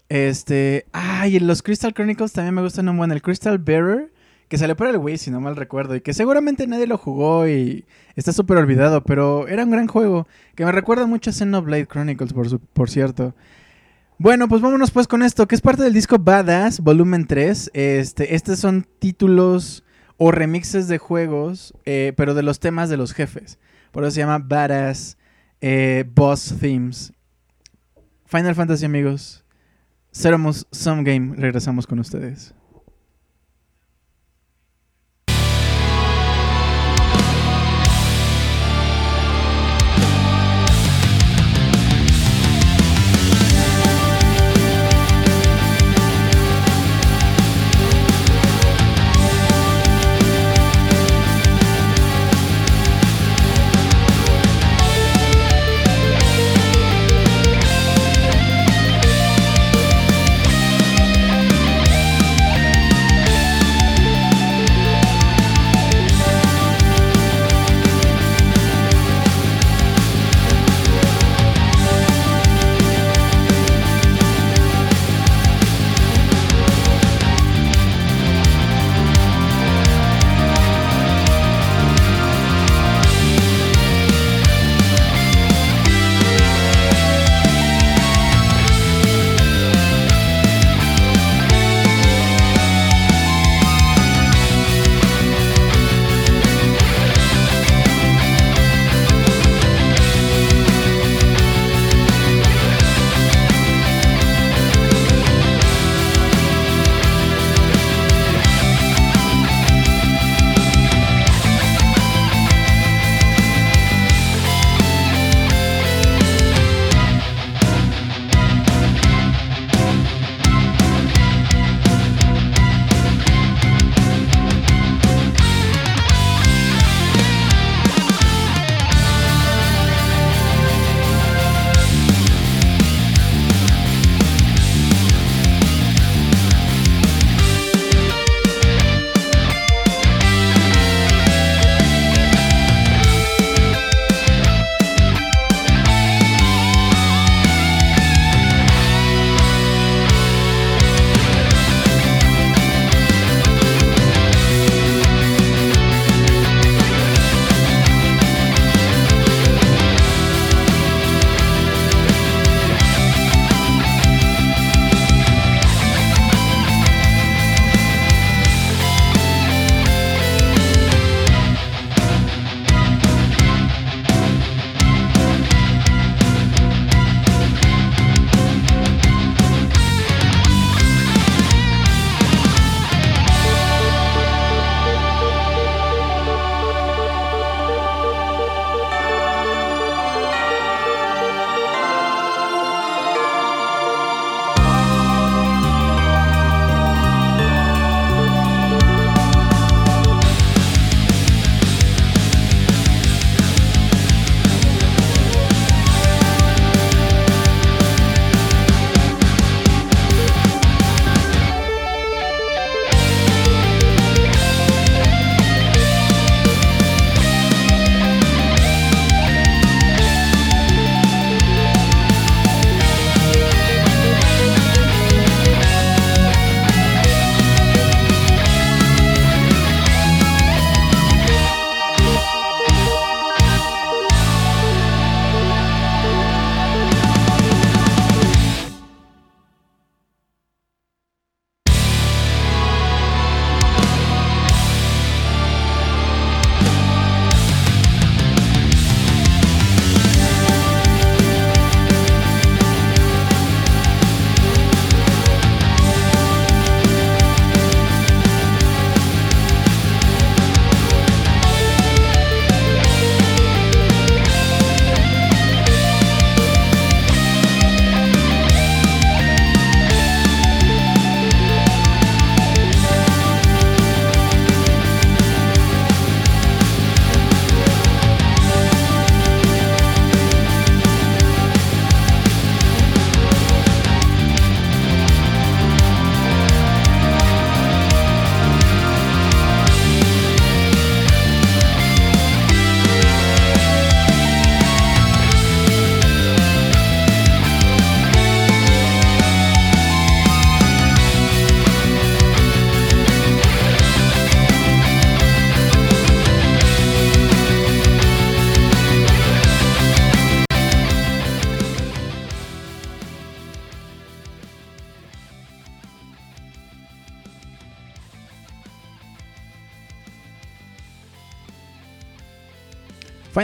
Este, ay, los Crystal Chronicles también me gustan un buen. El Crystal Bearer, que salió para el Wii, si no mal recuerdo, y que seguramente nadie lo jugó y está súper olvidado, pero era un gran juego, que me recuerda mucho a Xenoblade Chronicles, por, por cierto. Bueno, pues vámonos pues con esto, que es parte del disco Badass, volumen 3. Este, estos son títulos o remixes de juegos, eh, pero de los temas de los jefes. Por eso se llama Badass eh, Boss Themes. Final Fantasy, amigos. Seremos Some Game. Regresamos con ustedes.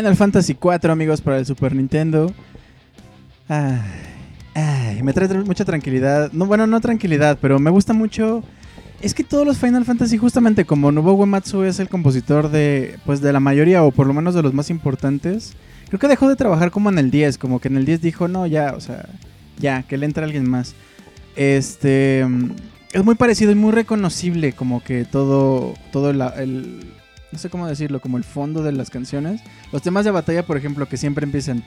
Final Fantasy IV, amigos, para el Super Nintendo. Ay, me trae mucha tranquilidad. No, bueno, no tranquilidad, pero me gusta mucho. Es que todos los Final Fantasy, justamente como Nobuo Uematsu es el compositor de, pues, de la mayoría, o por lo menos de los más importantes, creo que dejó de trabajar como en el 10, como que en el 10 dijo, no, ya, o sea, ya, que le entre alguien más. Este, es muy parecido y muy reconocible, como que todo, todo el, no sé cómo decirlo, como el fondo de las canciones. Los temas de batalla, por ejemplo, que siempre empiezan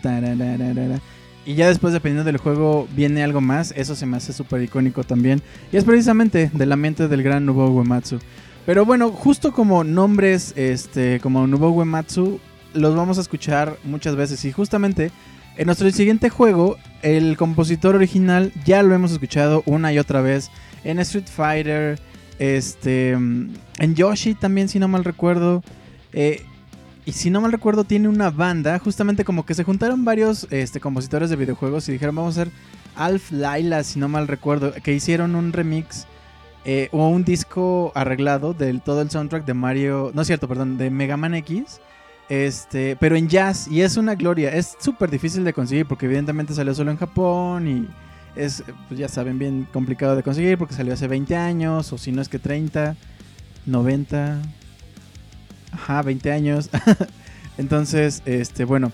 y ya después, dependiendo del juego, viene algo más. Eso se me hace súper icónico también. Y es precisamente de la mente del gran Nobuo Uematsu. Pero bueno, justo como nombres este, como Nobuo Uematsu, los vamos a escuchar muchas veces. Y justamente en nuestro siguiente juego, el compositor original ya lo hemos escuchado una y otra vez. En Street Fighter, este, en Yoshi también, si no mal recuerdo. Eh, y si no mal recuerdo, tiene una banda. Justamente como que se juntaron varios este, compositores de videojuegos y dijeron, vamos a hacer Alf Laila, si no mal recuerdo. Que hicieron un remix eh, o un disco arreglado del todo el soundtrack de Mario. No es cierto, perdón, de Mega Man X. Este, pero en jazz. Y es una gloria. Es súper difícil de conseguir porque evidentemente salió solo en Japón y es, pues ya saben, bien complicado de conseguir porque salió hace 20 años o si no es que 30, 90. Ajá, 20 años. Entonces, este, bueno.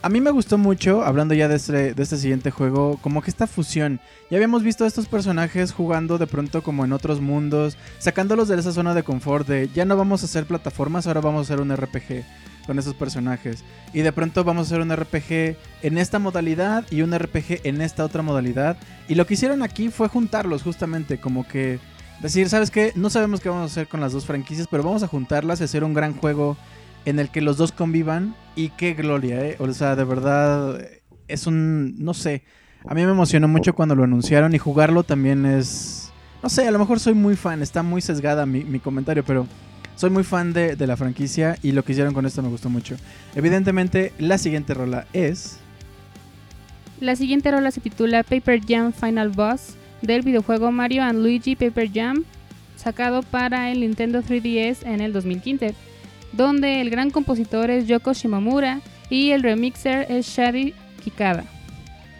A mí me gustó mucho, hablando ya de este, de este siguiente juego, como que esta fusión. Ya habíamos visto a estos personajes jugando de pronto como en otros mundos, sacándolos de esa zona de confort de ya no vamos a hacer plataformas, ahora vamos a hacer un RPG con esos personajes. Y de pronto vamos a hacer un RPG en esta modalidad y un RPG en esta otra modalidad. Y lo que hicieron aquí fue juntarlos justamente, como que Decir, ¿sabes qué? No sabemos qué vamos a hacer con las dos franquicias, pero vamos a juntarlas y hacer un gran juego en el que los dos convivan. Y qué gloria, ¿eh? O sea, de verdad, es un. No sé. A mí me emocionó mucho cuando lo anunciaron y jugarlo también es. No sé, a lo mejor soy muy fan, está muy sesgada mi, comentario, pero soy muy fan de, de, la franquicia y lo que hicieron con esto me gustó mucho. Evidentemente, la siguiente rola es. La siguiente rola se titula Paper Jam Final Boss del videojuego Mario and Luigi Paper Jam, sacado para el Nintendo 3DS en el 2015, donde el gran compositor es Yoko Shimomura y el remixer es Shadi Kikada.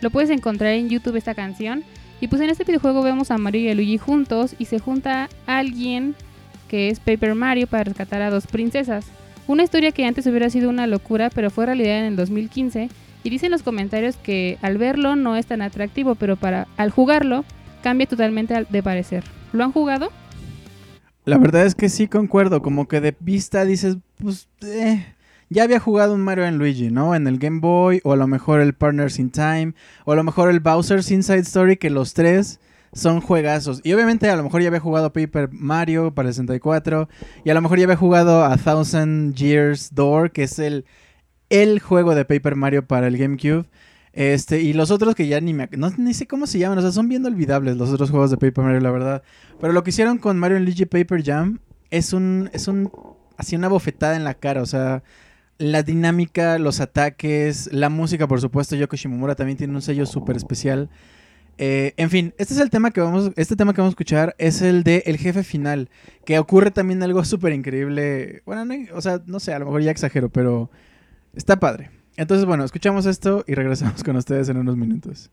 Lo puedes encontrar en YouTube esta canción. Y pues en este videojuego vemos a Mario y a Luigi juntos y se junta alguien que es Paper Mario para rescatar a dos princesas. Una historia que antes hubiera sido una locura, pero fue realidad en el 2015. Y dicen los comentarios que al verlo no es tan atractivo, pero para al jugarlo cambia totalmente de parecer. ¿Lo han jugado? La verdad es que sí concuerdo, como que de vista dices, pues eh, ya había jugado un Mario en Luigi, ¿no? En el Game Boy, o a lo mejor el Partners in Time, o a lo mejor el Bowser's Inside Story, que los tres son juegazos. Y obviamente a lo mejor ya había jugado Paper Mario para el 64, y a lo mejor ya había jugado a Thousand Years Door, que es el, el juego de Paper Mario para el GameCube. Este, y los otros que ya ni me... No, ni sé cómo se llaman, o sea, son bien olvidables los otros juegos de Paper Mario, la verdad. Pero lo que hicieron con Mario Luigi Paper Jam es un... Es un... Así una bofetada en la cara, o sea... La dinámica, los ataques, la música, por supuesto, Yoko Shimomura también tiene un sello súper especial. Eh, en fin, este es el tema que vamos, este tema que vamos a escuchar es el de el jefe final, que ocurre también algo súper increíble. Bueno, o sea, no sé, a lo mejor ya exagero, pero está padre. Entonces, bueno, escuchamos esto y regresamos con ustedes en unos minutos.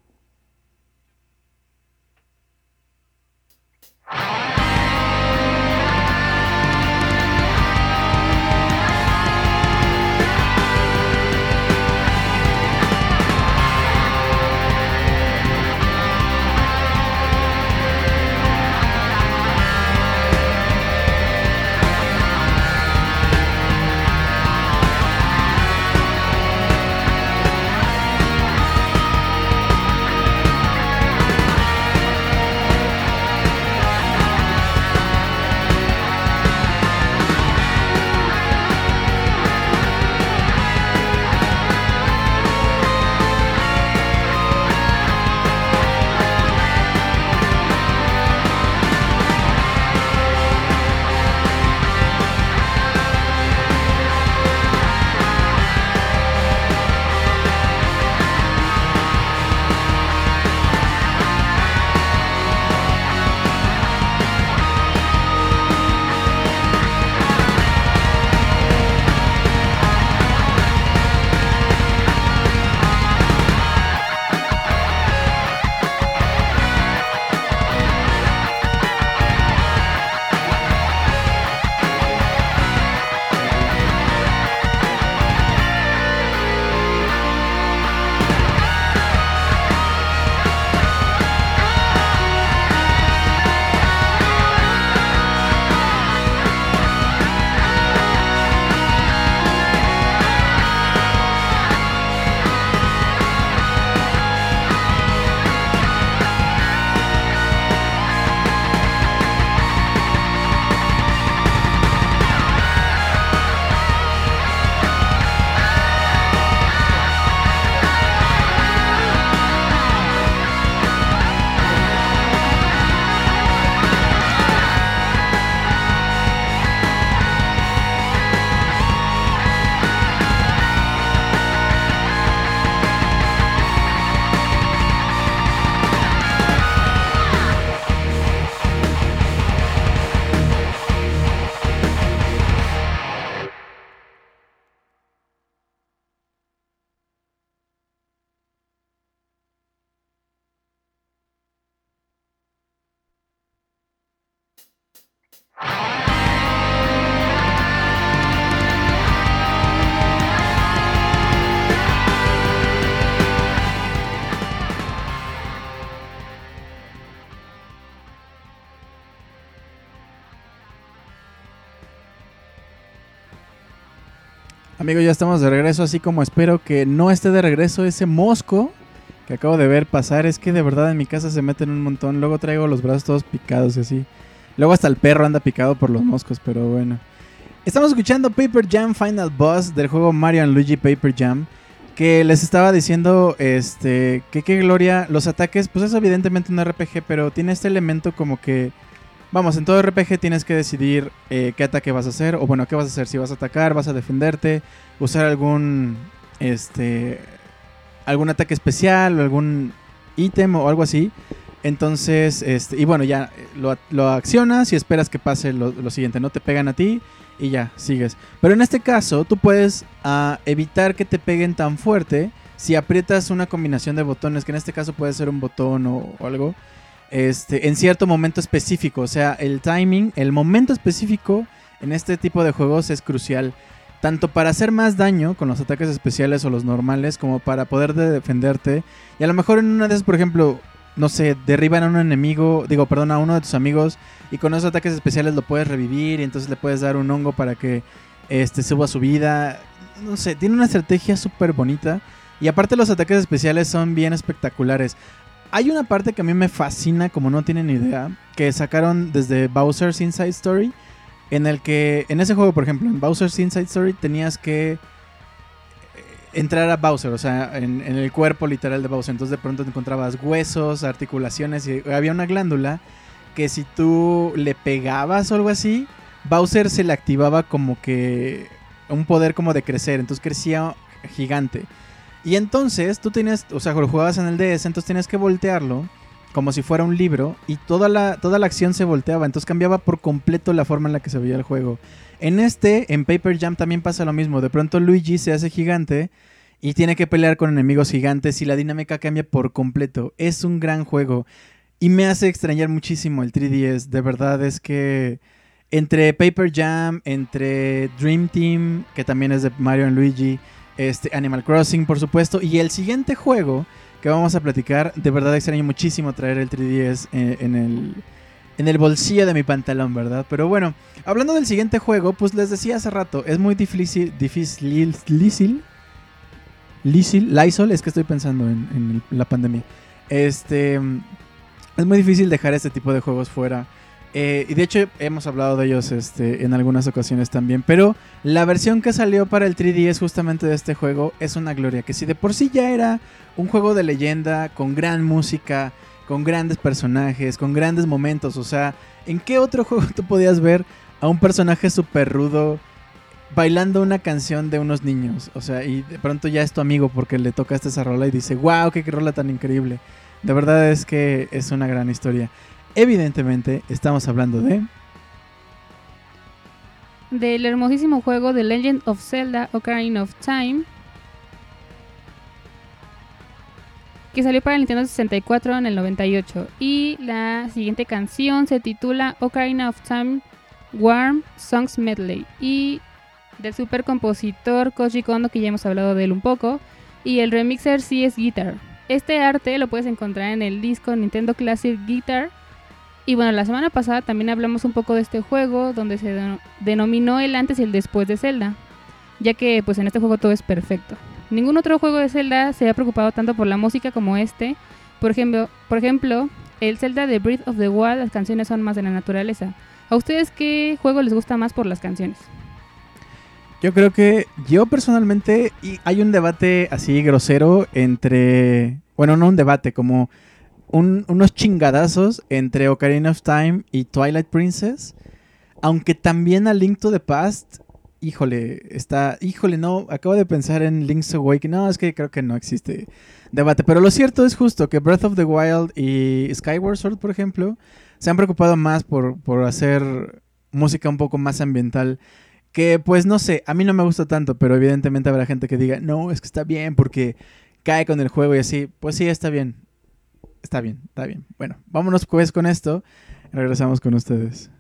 Amigos, ya estamos de regreso, así como espero que no esté de regreso ese mosco que acabo de ver pasar. Es que de verdad en mi casa se meten un montón. Luego traigo los brazos todos picados y así. Luego hasta el perro anda picado por los moscos, pero bueno. Estamos escuchando Paper Jam Final Boss del juego Mario Luigi Paper Jam. Que les estaba diciendo, este, que qué gloria, los ataques, pues es evidentemente un RPG, pero tiene este elemento como que Vamos, en todo RPG tienes que decidir eh, qué ataque vas a hacer, o bueno, qué vas a hacer, si vas a atacar, vas a defenderte, usar algún, este, algún ataque especial o algún ítem o algo así. Entonces, este, y bueno, ya lo, accionas y esperas que pase lo, siguiente, no te pegan a ti y ya, sigues. Pero en este caso, tú puedes ah, evitar que te peguen tan fuerte si aprietas una combinación de botones, que en este caso puede ser un botón o algo este, en cierto momento específico. O sea, el timing, el momento específico en este tipo de juegos es crucial. Tanto para hacer más daño con los ataques especiales o los normales, como para poder defenderte. Y a lo mejor en una de esas, por ejemplo, no sé, derriban a un enemigo, digo, perdón, a uno de tus amigos, y con esos ataques especiales lo puedes revivir, y entonces le puedes dar un hongo para que este, suba su vida. No sé, tiene una estrategia súper bonita. Y aparte los ataques especiales son bien espectaculares. Hay una parte que a mí me fascina, como no tienen idea, que sacaron desde Bowser's Inside Story, en el que, en ese juego, por ejemplo, en Bowser's Inside Story tenías que eh, entrar a Bowser, o sea, en, el cuerpo literal de Bowser. Entonces de pronto encontrabas huesos, articulaciones y había una glándula que si tú le pegabas o algo así, Bowser se le activaba como que un poder como de crecer, entonces crecía gigante. Y entonces tú tienes, o sea, lo jugabas en el DS, entonces tienes que voltearlo como si fuera un libro y toda la, toda la acción se volteaba, entonces cambiaba por completo la forma en la que se veía el juego. En este, en Paper Jam también pasa lo mismo, de pronto Luigi se hace gigante y tiene que pelear con enemigos gigantes y la dinámica cambia por completo. Es un gran juego y me hace extrañar muchísimo el 3DS, de verdad es que entre Paper Jam, entre Dream Team, que también es de Mario y Luigi, este, Animal Crossing, por supuesto. Y el siguiente juego que vamos a platicar, de verdad extraño muchísimo traer el 3DS en, el, en el bolsillo de mi pantalón, ¿verdad? Pero bueno, hablando del siguiente juego, pues les decía hace rato, es muy difícil, difícil, difícil, Lysol, es que estoy pensando en, en la pandemia. Este, es muy difícil dejar este tipo de juegos fuera. Eh, y de hecho hemos hablado de ellos este, en algunas ocasiones también. Pero la versión que salió para el 3DS justamente de este juego es una gloria. Que si de por sí ya era un juego de leyenda, con gran música, con grandes personajes, con grandes momentos. O sea, ¿en qué otro juego tú podías ver a un personaje súper rudo bailando una canción de unos niños? O sea, y de pronto ya es tu amigo porque le tocaste esa rola y dice, wow, qué rola tan increíble. De verdad es que es una gran historia. Evidentemente, estamos hablando de. Del hermosísimo juego The Legend of Zelda Ocarina of Time. Que salió para el Nintendo 64 en el 98. Y la siguiente canción se titula Ocarina of Time Warm Songs Medley. Y del super compositor Koji Kondo, que ya hemos hablado de él un poco. Y el remixer sí es Guitar. Este arte lo puedes encontrar en el disco Nintendo Classic Guitar y bueno, la semana pasada también hablamos un poco de este juego donde se denominó el antes y el después de Zelda, ya que pues en este juego todo es perfecto. Ningún otro juego de Zelda se ha preocupado tanto por la música como este. Por ejemplo, por ejemplo, el Zelda de Breath of the Wild, las canciones son más de la naturaleza. ¿A ustedes qué juego les gusta más por las canciones? Yo creo que yo personalmente y hay un debate así grosero entre, bueno, no un debate, como unos chingadazos entre Ocarina of Time y Twilight Princess. Aunque también a Link to the Past, híjole, está, híjole, no, acabo de pensar en Link's Awakening. No, es que creo que no existe debate. Pero lo cierto es justo que Breath of the Wild y Skyward Sword, por ejemplo, se han preocupado más por, por hacer música un poco más ambiental. Que pues no sé, a mí no me gusta tanto, pero evidentemente habrá gente que diga, no, es que está bien porque cae con el juego y así. Pues sí, está bien. Está bien, está bien. Bueno, vámonos pues con esto. Regresamos con ustedes.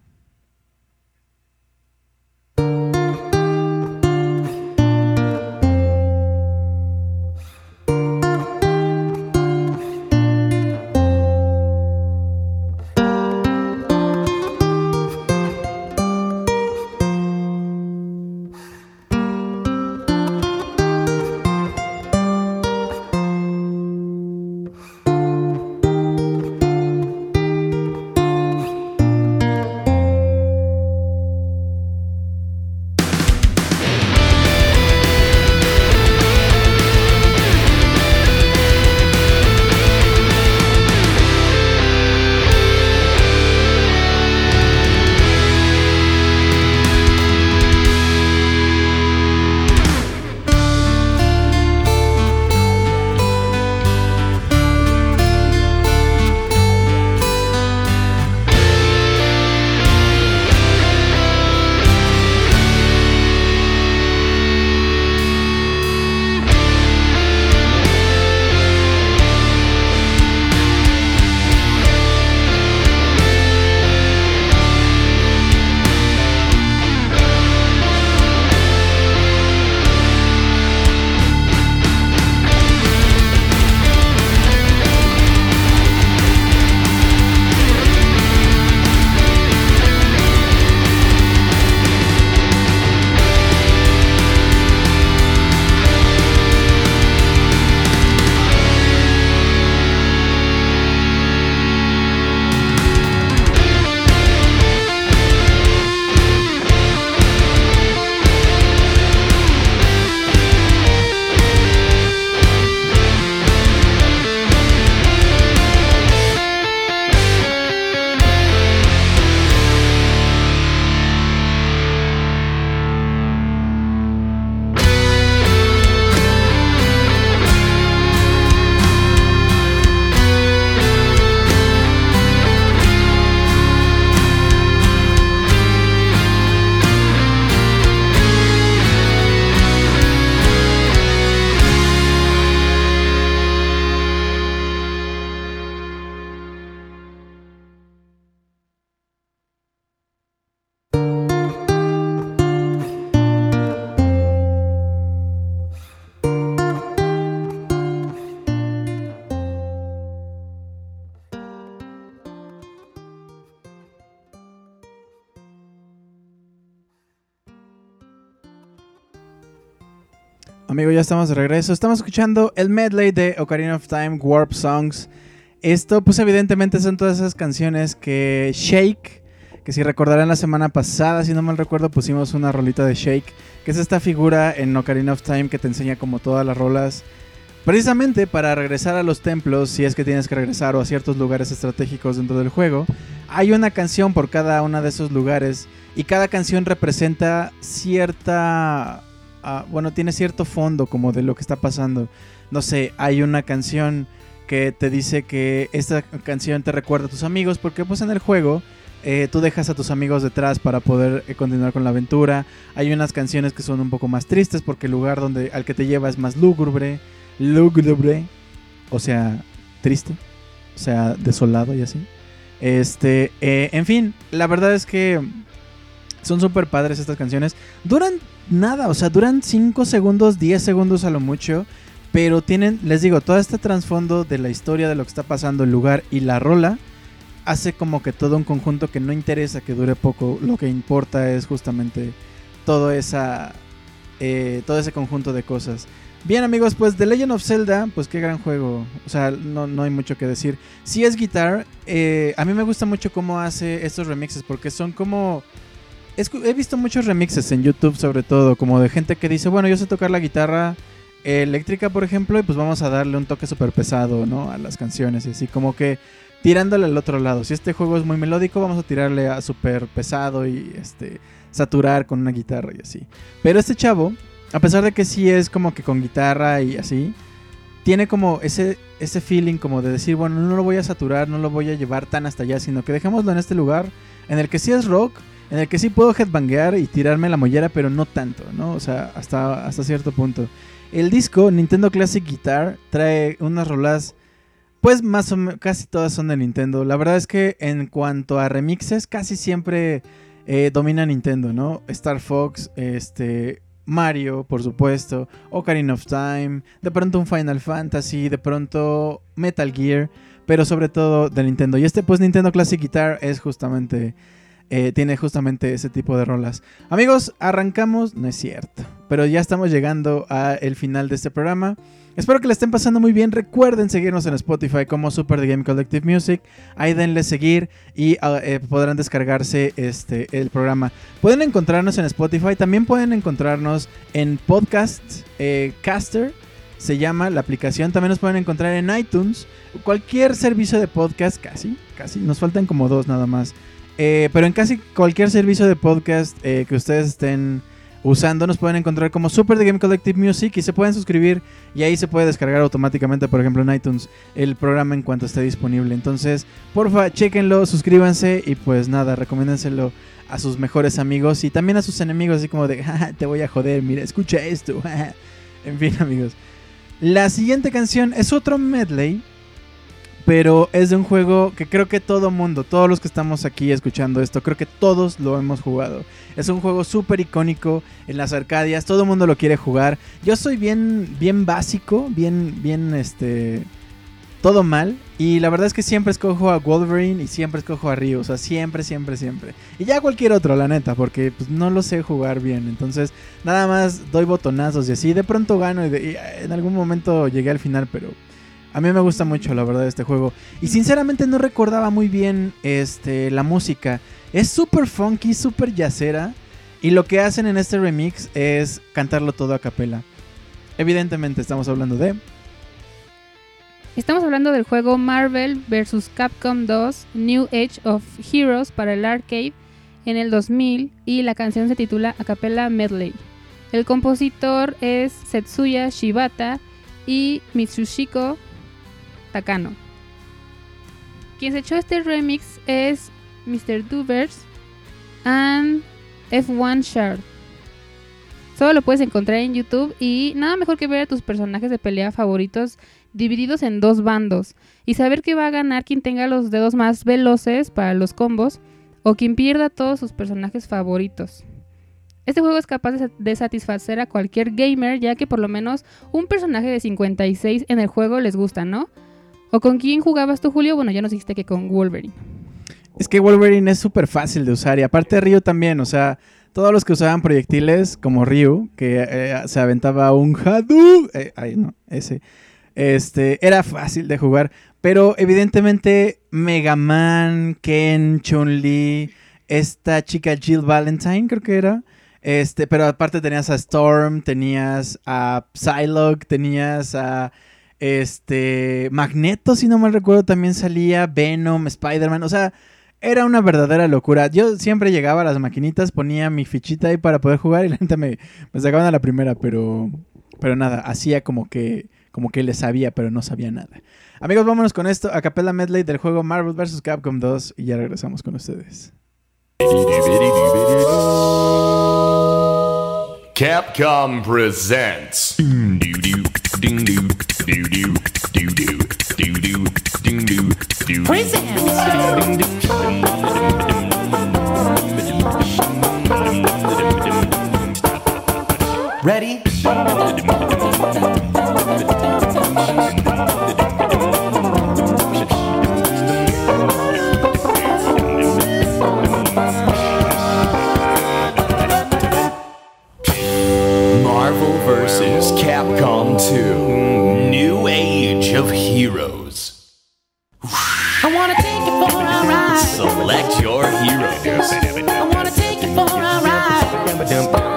Ya estamos de regreso. Estamos escuchando el medley de Ocarina of Time Warp Songs. Esto, pues evidentemente son todas esas canciones que Shake, que si recordarán la semana pasada, si no mal recuerdo, pusimos una rolita de Shake, que es esta figura en Ocarina of Time que te enseña como todas las rolas. Precisamente para regresar a los templos, si es que tienes que regresar o a ciertos lugares estratégicos dentro del juego, hay una canción por cada uno de esos lugares y cada canción representa cierta Bueno, tiene cierto fondo como de lo que está pasando. No sé, hay una canción que te dice que esta canción te recuerda a tus amigos porque pues en el juego eh, tú dejas a tus amigos detrás para poder eh, continuar con la aventura. Hay unas canciones que son un poco más tristes porque el lugar donde al que te lleva es más lúgubre, lúgubre, o sea, triste, o sea, desolado y así. Este, eh, en fin, la verdad es que son súper padres estas canciones. Duran nada, o sea, duran 5 segundos, 10 segundos a lo mucho. Pero tienen, les digo, todo este trasfondo de la historia de lo que está pasando, el lugar y la rola, hace como que todo un conjunto que no interesa que dure poco. Lo que importa es justamente todo, esa, eh, todo ese conjunto de cosas. Bien amigos, pues The Legend of Zelda, pues qué gran juego. O sea, no, no hay mucho que decir. Si es guitar, eh, a mí me gusta mucho cómo hace estos remixes porque son como he visto muchos remixes en YouTube, sobre todo, como de gente que dice, bueno, yo sé tocar la guitarra eléctrica, por ejemplo, y pues vamos a darle un toque súper pesado, ¿no? A las canciones y así, como que tirándole al otro lado. Si este juego es muy melódico, vamos a tirarle a súper pesado y este saturar con una guitarra y así. Pero este chavo, a pesar de que sí es como que con guitarra y así, tiene como ese, ese feeling como de decir, bueno, no lo voy a saturar, no lo voy a llevar tan hasta allá, sino que dejémoslo en este lugar en el que sí es rock, en el que sí puedo headbanguear y tirarme la mollera, pero no tanto, ¿no? O sea, hasta, hasta cierto punto. El disco Nintendo Classic Guitar trae unas rolas, pues más o menos, casi todas son de Nintendo. La verdad es que en cuanto a remixes, casi siempre eh, domina Nintendo, ¿no? Star Fox, este, Mario, por supuesto, Ocarina of Time, de pronto un Final Fantasy, de pronto Metal Gear, pero sobre todo de Nintendo. Y este, pues, Nintendo Classic Guitar es justamente eh, tiene justamente ese tipo de rolas. Amigos, arrancamos, no es cierto, pero ya estamos llegando al final de este programa. Espero que le estén pasando muy bien. Recuerden seguirnos en Spotify como Super The Game Collective Music. Ahí denle seguir y ah, eh, podrán descargarse este, el programa. Pueden encontrarnos en Spotify. También pueden encontrarnos en Podcast eh, Caster. Se llama la aplicación. También nos pueden encontrar en iTunes. Cualquier servicio de podcast, casi, casi. Nos faltan como dos nada más. Eh, pero en casi cualquier servicio de podcast eh, que ustedes estén usando nos pueden encontrar como Super The Game Collective Music y se pueden suscribir y ahí se puede descargar automáticamente, por ejemplo en iTunes, el programa en cuanto esté disponible. Entonces, porfa, chequenlo, suscríbanse y pues nada, recomiéndenselo a sus mejores amigos y también a sus enemigos, así como de, te voy a joder, mira, escucha esto. en fin, amigos. La siguiente canción es otro medley pero es de un juego que creo que todo mundo, todos los que estamos aquí escuchando esto, creo que todos lo hemos jugado. Es un juego súper icónico en las arcadias, todo el mundo lo quiere jugar. Yo soy bien, bien básico, bien, bien, este, todo mal. Y la verdad es que siempre escojo a Wolverine y siempre escojo a Ryu. O sea, siempre, siempre, siempre. Y ya cualquier otro, la neta, porque pues, no lo sé jugar bien. Entonces, nada más doy botonazos y así. De pronto gano y, y en algún momento llegué al final, pero a mí me gusta mucho, la verdad, este juego. Y sinceramente no recordaba muy bien este, la música. Es súper funky, súper yacera. Y lo que hacen en este remix es cantarlo todo a capela. Evidentemente estamos hablando de... Estamos hablando del juego Marvel vs. Capcom 2 New Age of Heroes para el arcade en el 2000 y la canción se titula A Capella Medley. El compositor es Setsuya Shibata y Mitsushiko Takano. Quien se echó este remix es Mr. Duvers and F1 Shard. Solo lo puedes encontrar en YouTube y nada mejor que ver a tus personajes de pelea favoritos divididos en dos bandos y saber que va a ganar quien tenga los dedos más veloces para los combos o quien pierda todos sus personajes favoritos. Este juego es capaz de satisfacer a cualquier gamer ya que por lo menos un personaje de 56 en el juego les gusta, ¿no? ¿O con quién jugabas tú, Julio? Bueno, ya nos dijiste que con Wolverine. Es que Wolverine es súper fácil de usar y aparte Ryu también, o sea, todos los que usaban proyectiles, como Ryu, que eh, se aventaba un Hadou, eh, ay, no, ese, este, era fácil de jugar. Pero evidentemente Mega Man, Ken, Chun-Li, esta chica Jill Valentine, creo que era. Este, pero aparte tenías a Storm, tenías a Psylocke, tenías a este Magneto, si no mal recuerdo, también salía Venom, Spider-Man, o sea, era una verdadera locura. Yo siempre llegaba a las maquinitas, ponía mi fichita ahí para poder jugar y la gente me, sacaban a la primera, pero pero nada, hacía como que como que le sabía, pero no sabía nada. Amigos, vámonos con esto a Capella Medley del juego Marvel vs. Capcom 2 y ya regresamos con ustedes. Capcom presents. Ready? Marvel vs. Capcom 2 New Age of Heroes. Select your heroes. I wanna take you for a ride.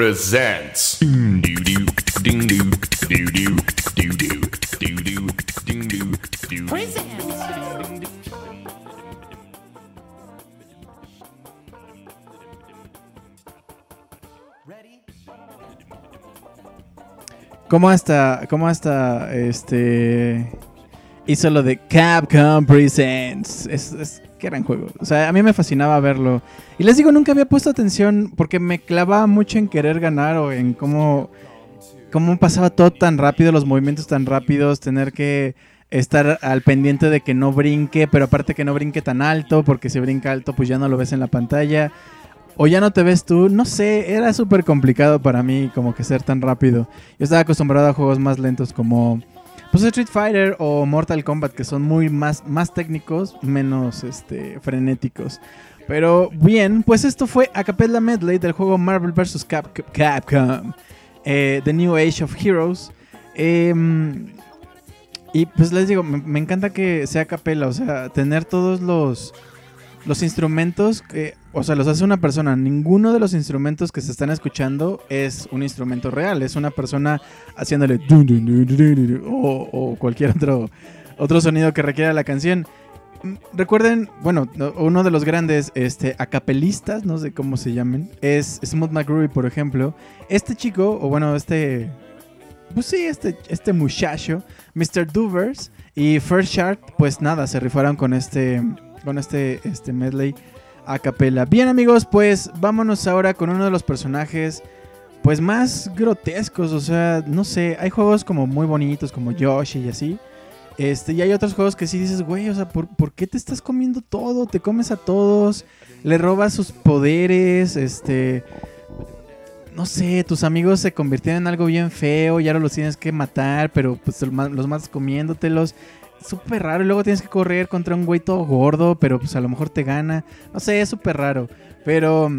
Capcom presents. ¿Cómo hasta, cómo hasta, este, hizo lo de Capcom Presents? Es, es qué gran juego. O sea, a mí me fascinaba verlo. Y les digo, nunca había puesto atención porque me clavaba mucho en querer ganar o en cómo, cómo pasaba todo tan rápido, los movimientos tan rápidos, tener que estar al pendiente de que no brinque, pero aparte que no brinque tan alto, porque si brinca alto, pues ya no lo ves en la pantalla. O ya no te ves tú, no sé, era súper complicado para mí como que ser tan rápido. Yo estaba acostumbrado a juegos más lentos como pues Street Fighter o Mortal Kombat que son muy más, más técnicos, menos este, frenéticos. Pero bien, pues esto fue Acapella Medley del juego Marvel vs. Cap Capcom, eh, The New Age of Heroes. Em, y pues les digo, me, me encanta que sea capela, o sea, tener todos los los instrumentos, que, o sea, los hace una persona. Ninguno de los instrumentos que se están escuchando es un instrumento real. Es una persona haciéndole o, o cualquier otro, otro sonido que requiera la canción. Mm, Recuerden, bueno, no- uno de los grandes este, acapelistas, no sé cómo se llamen, es Smooth McGrew, por ejemplo. Este chico, o bueno, este. Pues sí, este, este muchacho, Mr. Duvers y First Shark, pues nada, se rifaron con este, con este, este medley a capela. Bien, amigos, pues vámonos ahora con uno de los personajes, pues más grotescos. O sea, no sé, hay juegos como muy bonitos, como Yoshi y así. Este, y hay otros juegos que sí dices, güey, o sea, ¿por, por qué te estás comiendo todo? Te comes a todos, le robas sus poderes, este... No sé, tus amigos se convirtieron en algo bien feo y ahora los tienes que matar, pero pues los ma- los matas comiéndotelos. Súper raro, y luego tienes que correr contra un güey todo gordo, pero pues a lo mejor te gana. No sé, es súper raro. Pero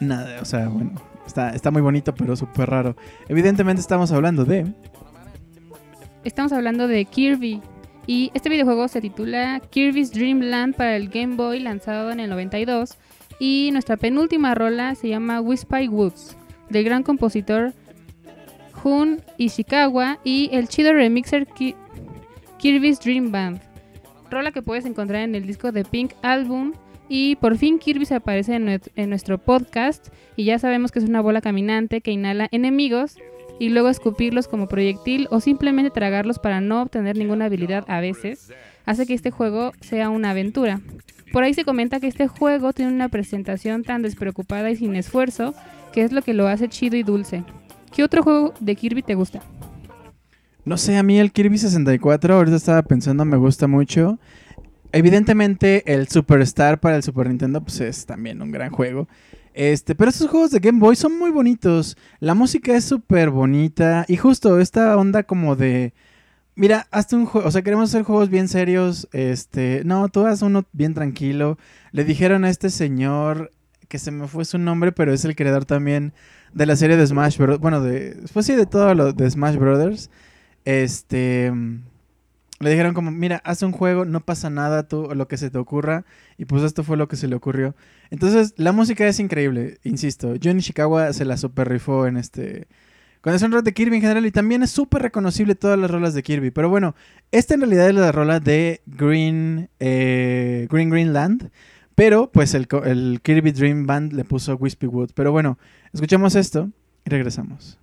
nada, o sea, bueno, está, está muy bonito, pero súper raro. Evidentemente estamos hablando de... Estamos hablando de Kirby. Y este videojuego se titula Kirby's Dream Land para el Game Boy, lanzado en el 92. Y nuestra penúltima rola se llama Whispy Woods, del gran compositor Jun Ishikawa y el chido remixer Ki- Kirby's Dream Band. Rola que puedes encontrar en el disco de Pink Album. Y por fin Kirby se aparece en, nuestro podcast. Y ya sabemos que es una bola caminante que inhala enemigos y luego escupirlos como proyectil o simplemente tragarlos para no obtener ninguna habilidad a veces, hace que este juego sea una aventura. Por ahí se comenta que este juego tiene una presentación tan despreocupada y sin esfuerzo, que es lo que lo hace chido y dulce. ¿Qué otro juego de Kirby te gusta? No sé, a mí el Kirby 64, ahorita estaba pensando, me gusta mucho. Evidentemente el Superstar para el Super Nintendo pues es también un gran juego. Este, pero estos juegos de Game Boy son muy bonitos. La música es súper bonita. Y justo esta onda como de. Mira, hazte un juego. O sea, queremos hacer juegos bien serios. Este. No, tú haz uno bien tranquilo. Le dijeron a este señor. Que se me fue su nombre, pero es el creador también de la serie de Smash Bros. Bueno, de. Pues sí, de todo lo de Smash Brothers. Este. Le dijeron como, mira, haz un juego, no pasa nada, tú, lo que se te ocurra. Y pues esto fue lo que se le ocurrió. Entonces, la música es increíble, insisto. Jun Ishikawa se la super rifó en este... Con el soundtrack de Kirby en general y también es súper reconocible todas las rolas de Kirby. Pero bueno, esta en realidad es la rola de Green, eh, Green Green Land. Pero pues el Kirby Dream Band le puso Wispy Wood. Pero bueno, escuchamos esto y regresamos.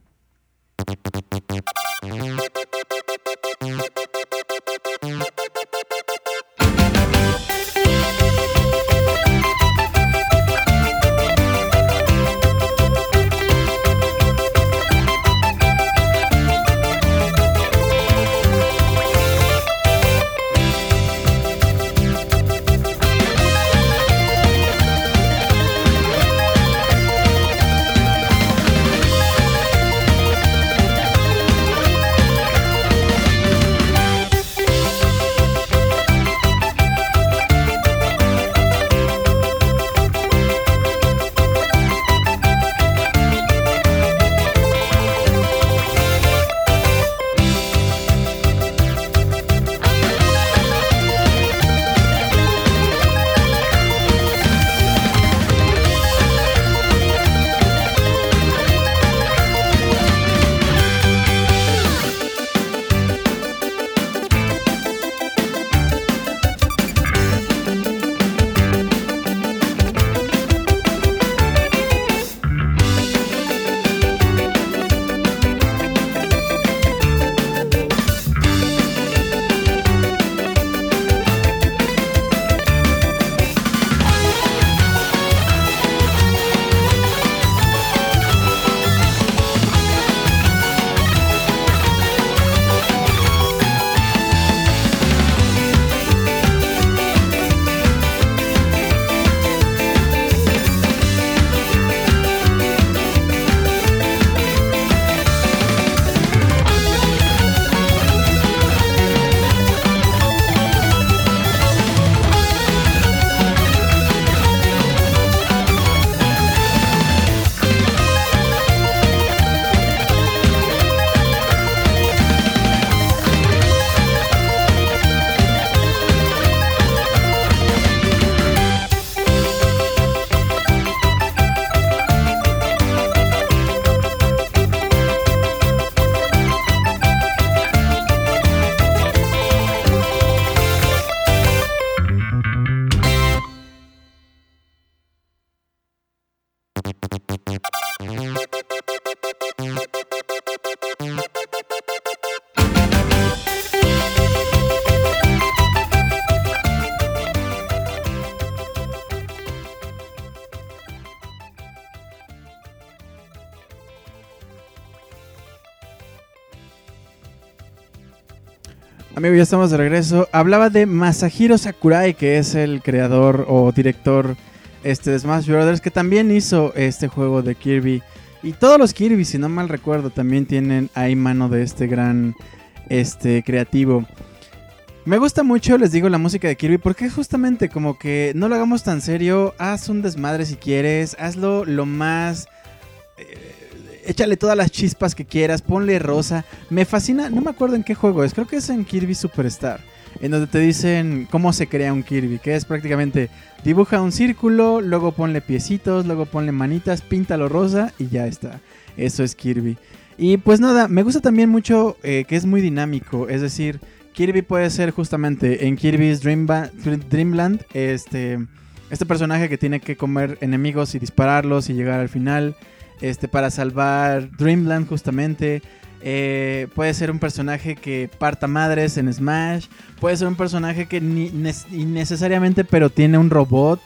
Amigo, ya estamos de regreso. Hablaba de Masahiro Sakurai, que es el creador o director este, de Smash Brothers, que también hizo este juego de Kirby. Y todos los Kirby, si no mal recuerdo, también tienen ahí mano de este gran este, creativo. Me gusta mucho, les digo, la música de Kirby porque justamente como que no lo hagamos tan serio, haz un desmadre si quieres, hazlo lo más... eh, échale todas las chispas que quieras, ponle rosa. Me fascina, no me acuerdo en qué juego es, creo que es en Kirby Superstar, en donde te dicen cómo se crea un Kirby, que es prácticamente dibuja un círculo, luego ponle piecitos, luego ponle manitas, píntalo rosa y ya está. Eso es Kirby. Y pues nada, me gusta también mucho eh, que es muy dinámico, es decir, Kirby puede ser justamente en Kirby's Dreamland, este, este personaje que tiene que comer enemigos y dispararlos y llegar al final, este, para salvar Dreamland justamente. Eh, puede ser un personaje que parta madres en Smash, puede ser un personaje que innecesariamente pero tiene un robot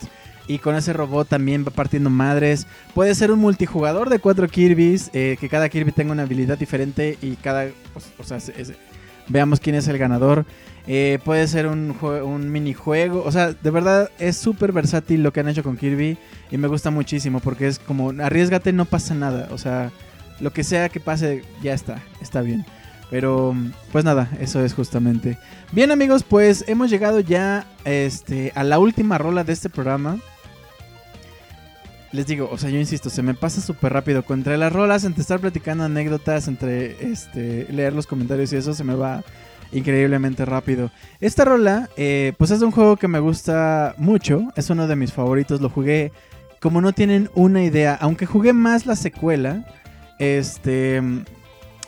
y con ese robot también va partiendo madres. Puede ser un multijugador de cuatro Kirby's, eh, que cada Kirby tenga una habilidad diferente y cada, o, sea, veamos quién es el ganador. Eh, puede ser un, un minijuego. O sea, de verdad es súper versátil lo que han hecho con Kirby. Y me gusta muchísimo porque es como, arriesgate, no pasa nada. O sea, lo que sea que pase, ya está, está bien. Pero, pues nada, eso es justamente. Bien amigos, pues hemos llegado ya este, a la última rola de este programa. Les digo, o sea, yo insisto, se me pasa súper rápido. Entre las rolas, entre estar platicando anécdotas, entre este, leer los comentarios y eso, se me va increíblemente rápido. Esta rola, eh, pues es un juego que me gusta mucho. Es uno de mis favoritos. Lo jugué como no tienen una idea. Aunque jugué más la secuela, este.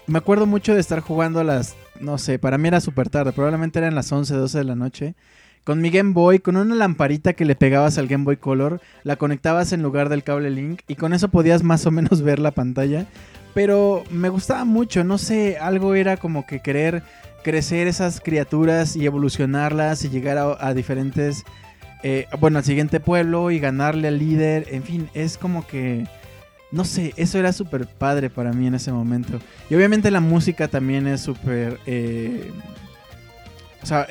Me acuerdo mucho de estar jugando a las. No sé, para mí era súper tarde. Probablemente eran las 11, 12 de la noche. Con mi Game Boy, con una lamparita que le pegabas al Game Boy Color, la conectabas en lugar del cable Link y con eso podías más o menos ver la pantalla. Pero me gustaba mucho, no sé, algo era como que querer crecer esas criaturas y evolucionarlas y llegar a, diferentes, eh, bueno, al siguiente pueblo y ganarle al líder. En fin, es como que, no sé, eso era súper padre para mí en ese momento. Y obviamente la música también es súper... eh, o sea,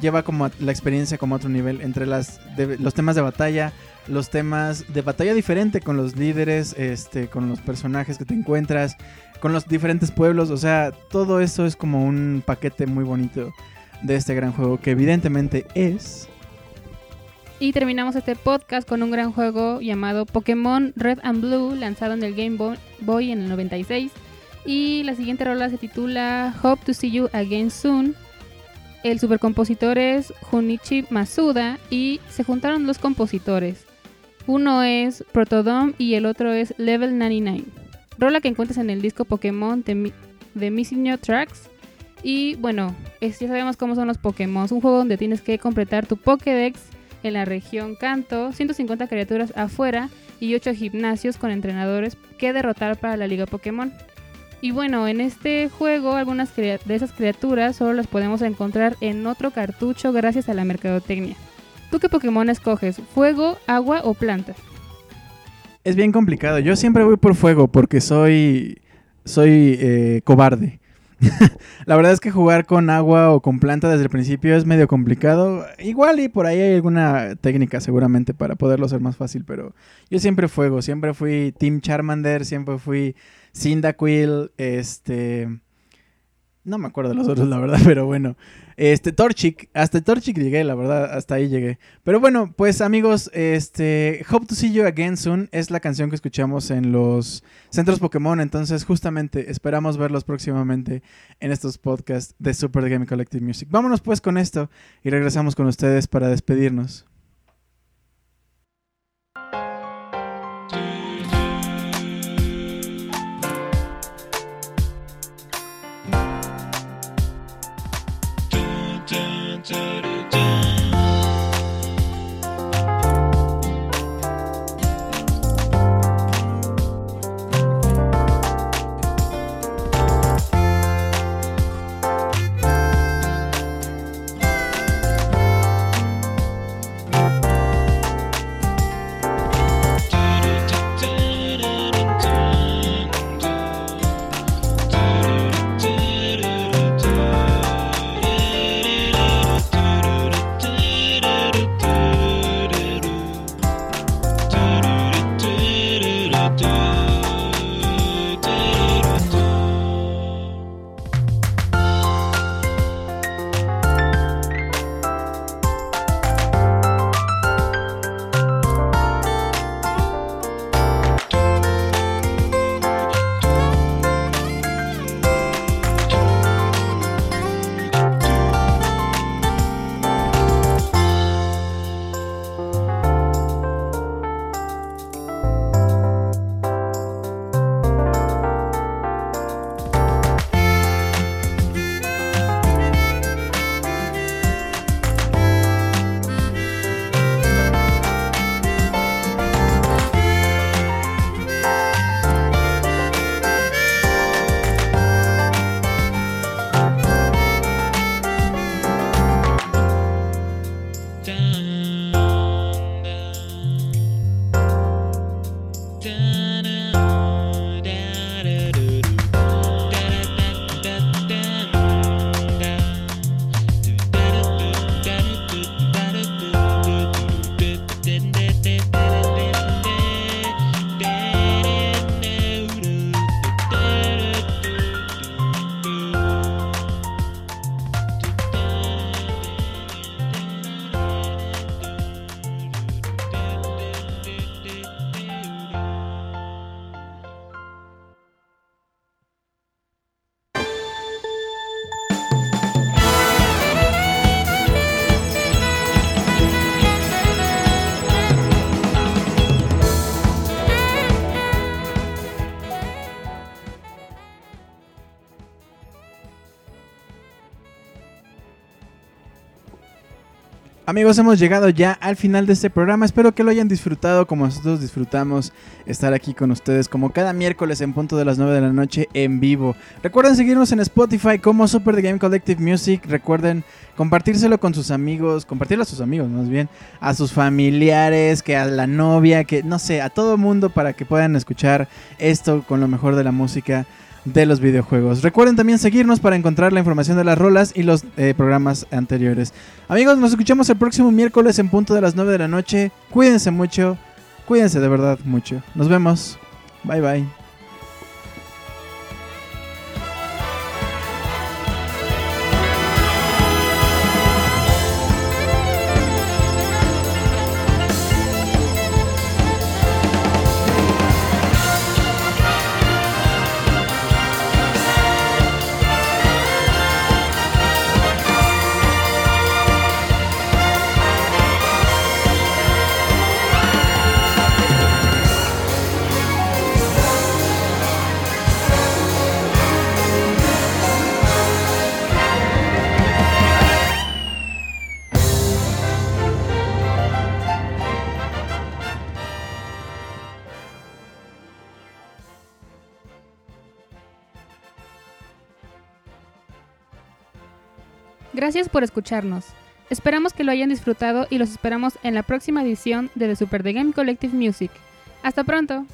lleva como la experiencia como a otro nivel entre las de- los temas de batalla, los temas de batalla diferente con los líderes, este, con los personajes que te encuentras, con los diferentes pueblos, o sea, todo eso es como un paquete muy bonito de este gran juego que evidentemente es Y terminamos este podcast con un gran juego llamado Pokémon Red and Blue, lanzado en el Game Bo- Boy en el 96. Y la siguiente rola se titula Hope to See You Again Soon. El supercompositor es Junichi Masuda y se juntaron dos compositores. Uno es Protodome y el otro es Level 99. Rola que encuentras en el disco Pokémon de, Mi- Missing New Tracks. Y bueno, es- ya sabemos cómo son los Pokémon. Un juego donde tienes que completar tu Pokédex en la región Kanto, 150 criaturas afuera y 8 gimnasios con entrenadores que derrotar para la Liga Pokémon. Y bueno, en este juego algunas de esas criaturas solo las podemos encontrar en otro cartucho gracias a la mercadotecnia. ¿Tú qué Pokémon escoges? ¿Fuego, agua o planta? es bien complicado. Yo siempre voy por fuego porque soy soy eh, cobarde. la verdad es que jugar con agua o con planta desde el principio es medio complicado. Igual y por ahí hay alguna técnica seguramente para poderlo hacer más fácil, pero yo siempre fuego, siempre fui Team Charmander, siempre fui Cyndaquil, este... No me acuerdo de los otros, la verdad, pero bueno. Este, Torchic, hasta Torchic llegué, la verdad, hasta ahí llegué. Pero bueno, pues amigos, este, Hope to See You Again Soon es la canción que escuchamos en los centros Pokémon, entonces justamente esperamos verlos próximamente en estos podcasts de Super Game Collective Music. Vámonos pues con esto y regresamos con ustedes para despedirnos. Amigos, hemos llegado ya al final de este programa. Espero que lo hayan disfrutado como nosotros disfrutamos estar aquí con ustedes como cada miércoles en punto de las 9 de la noche en vivo. Recuerden seguirnos en Spotify como Super The Game Collective Music. Recuerden compartírselo con sus amigos, compartirlo a sus amigos más bien, a sus familiares, que a la novia, que no sé, a todo mundo para que puedan escuchar esto con lo mejor de la música de los videojuegos. Recuerden también seguirnos para encontrar la información de las rolas y los eh, programas anteriores. Amigos, nos escuchamos el próximo miércoles en punto de las 9 de la noche. Cuídense mucho, cuídense de verdad mucho. Nos vemos. Bye bye. Gracias por escucharnos. Esperamos que lo hayan disfrutado y los esperamos en la próxima edición de The Super The Game Collective Music. Hasta pronto.